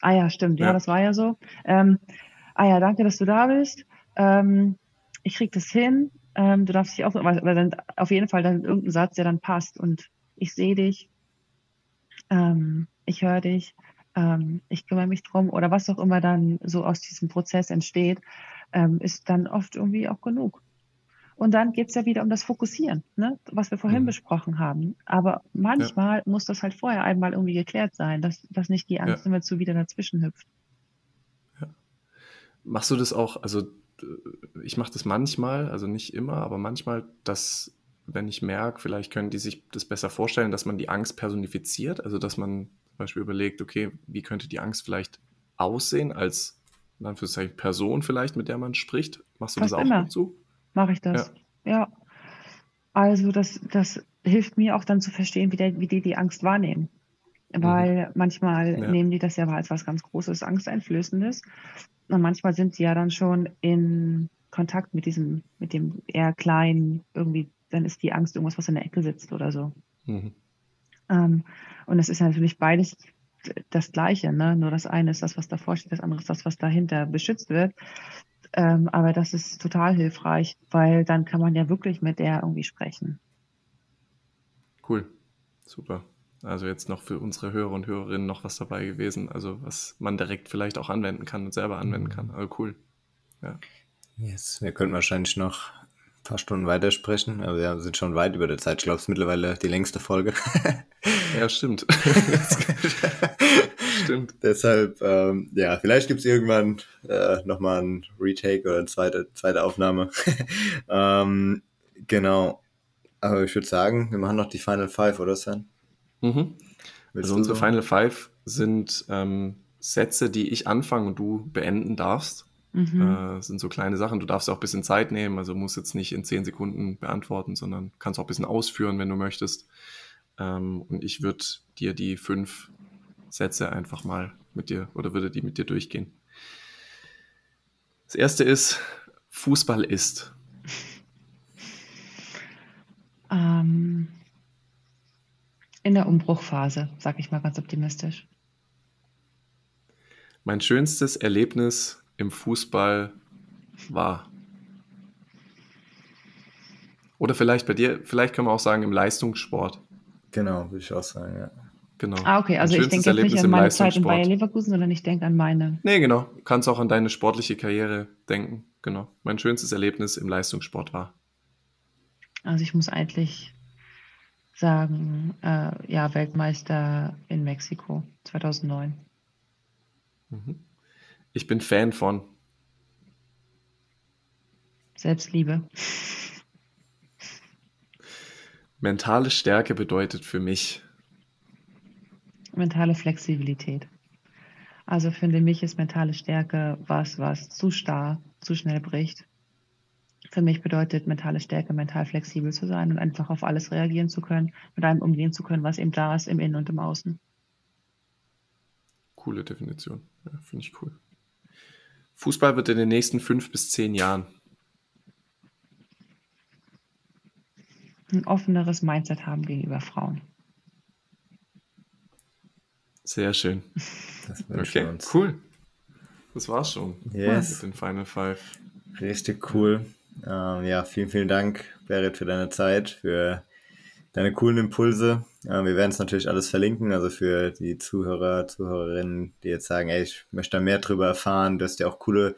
Ah ja, stimmt, ja, ja das war ja so. Ähm, ah ja, danke, dass du da bist. Ähm, ich krieg das hin. Ähm, du darfst dich auch, aber dann auf jeden Fall dann irgendein Satz, der dann passt und ich sehe dich, ähm, ich höre dich ähm, ich kümmere mich drum oder was auch immer dann so aus diesem Prozess entsteht, ähm, ist dann oft irgendwie auch genug. Und dann geht es ja wieder um das Fokussieren, ne? was wir vorhin mhm. besprochen haben. Aber manchmal ja. muss das halt vorher einmal irgendwie geklärt sein, dass, dass nicht die Angst ja. immer zu wieder dazwischen hüpft. Ja. Machst du das auch, also ich mache das manchmal, also nicht immer, aber manchmal, dass wenn ich merke, vielleicht können die sich das besser vorstellen, dass man die Angst personifiziert, also dass man zum Beispiel überlegt, okay, wie könnte die Angst vielleicht aussehen als in Anführungszeichen Person vielleicht, mit der man spricht? Machst du Fast das auch immer. dazu? Mache ich das, ja. ja. Also das, das hilft mir auch dann zu verstehen, wie, der, wie die die Angst wahrnehmen. Weil mhm. manchmal ja. nehmen die das ja als was ganz Großes, Angsteinflößendes. Und manchmal sind sie ja dann schon in Kontakt mit diesem, mit dem eher kleinen, irgendwie, dann ist die Angst irgendwas, was in der Ecke sitzt oder so. Mhm. Ähm, und es ist natürlich beides das Gleiche, ne? Nur das eine ist das, was davor steht, das andere ist das, was dahinter beschützt wird. Ähm, aber das ist total hilfreich, weil dann kann man ja wirklich mit der irgendwie sprechen. Cool, super. Also jetzt noch für unsere Hörer und Hörerinnen noch was dabei gewesen, also was man direkt vielleicht auch anwenden kann und selber anwenden kann. Also cool. Ja. Yes, wir könnten wahrscheinlich noch paar Stunden weitersprechen, aber wir sind schon weit über der Zeit. Ich glaube, es ist mittlerweile die längste Folge. ja, stimmt. stimmt. Deshalb, ähm, ja, vielleicht gibt es irgendwann äh, nochmal ein Retake oder eine zweite, zweite Aufnahme. ähm, genau. Aber ich würde sagen, wir machen noch die Final Five, oder Sven? Mhm. also unsere so? Final Five sind ähm, Sätze, die ich anfangen und du beenden darfst. Mhm. Äh, sind so kleine Sachen. Du darfst auch ein bisschen Zeit nehmen, also musst jetzt nicht in zehn Sekunden beantworten, sondern kannst auch ein bisschen ausführen, wenn du möchtest. Ähm, und ich würde dir die fünf Sätze einfach mal mit dir oder würde die mit dir durchgehen. Das erste ist, Fußball ist. Ähm, in der Umbruchphase, sag ich mal ganz optimistisch. Mein schönstes Erlebnis im Fußball war. Oder vielleicht bei dir, vielleicht können wir auch sagen im Leistungssport. Genau, würde ich auch sagen, ja. Genau. Ah, okay, also ich denke jetzt nicht an meine Zeit in Bayer Leverkusen, sondern ich denke an meine. Nee, genau. Du kannst auch an deine sportliche Karriere denken. Genau. Mein schönstes Erlebnis im Leistungssport war. Also ich muss eigentlich sagen, äh, ja, Weltmeister in Mexiko 2009. Mhm. Ich bin Fan von Selbstliebe. Mentale Stärke bedeutet für mich mentale Flexibilität. Also finde mich ist mentale Stärke was, was zu starr, zu schnell bricht. Für mich bedeutet mentale Stärke, mental flexibel zu sein und einfach auf alles reagieren zu können, mit allem umgehen zu können, was eben da ist, im Innen und im Außen. Coole Definition. Ja, finde ich cool. Fußball wird in den nächsten fünf bis zehn Jahren ein offeneres Mindset haben gegenüber Frauen. Sehr schön. okay, cool. Das war's schon yes. mit den Final Five. Richtig cool. Ähm, ja, vielen, vielen Dank, Berit, für deine Zeit, für deine coolen Impulse. Ähm, wir werden es natürlich alles verlinken, also für die Zuhörer, Zuhörerinnen, die jetzt sagen, ey, ich möchte da mehr drüber erfahren. Du hast ja auch coole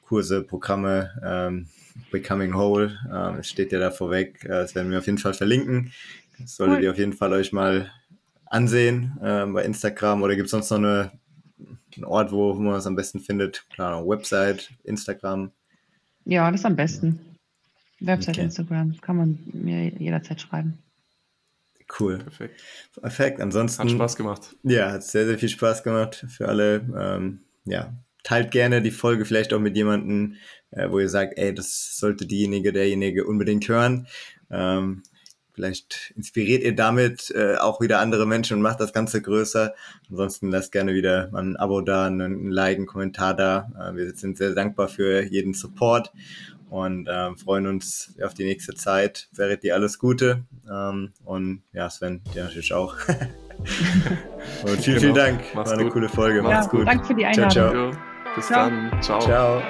Kurse, Programme, ähm, Becoming Whole, ähm, es steht ja da vorweg. Äh, das werden wir auf jeden Fall verlinken. Das solltet cool. ihr auf jeden Fall euch mal ansehen äh, bei Instagram oder gibt es sonst noch eine, einen Ort, wo, wo man es am besten findet? Klar, Website, Instagram. Ja, das ist am besten. Website, okay. Instagram, kann man mir jederzeit schreiben. Cool. Perfekt. Perfekt. Ansonsten. Hat Spaß gemacht. Ja, hat sehr, sehr viel Spaß gemacht für alle. Ähm, ja, teilt gerne die Folge vielleicht auch mit jemandem, äh, wo ihr sagt, ey, das sollte diejenige, derjenige unbedingt hören. Ähm, Vielleicht inspiriert ihr damit äh, auch wieder andere Menschen und macht das Ganze größer. Ansonsten lasst gerne wieder mal ein Abo da, einen Like, einen Kommentar da. Äh, wir sind sehr dankbar für jeden Support und äh, freuen uns auf die nächste Zeit. Wäret dir alles Gute ähm, und ja, Sven, dir natürlich auch. und vielen, genau. vielen Dank. Mach's War eine gut. coole Folge. Macht's ja, gut. Danke für die Einladung. Ciao, ciao. Bis ciao. dann. Ciao. Ciao.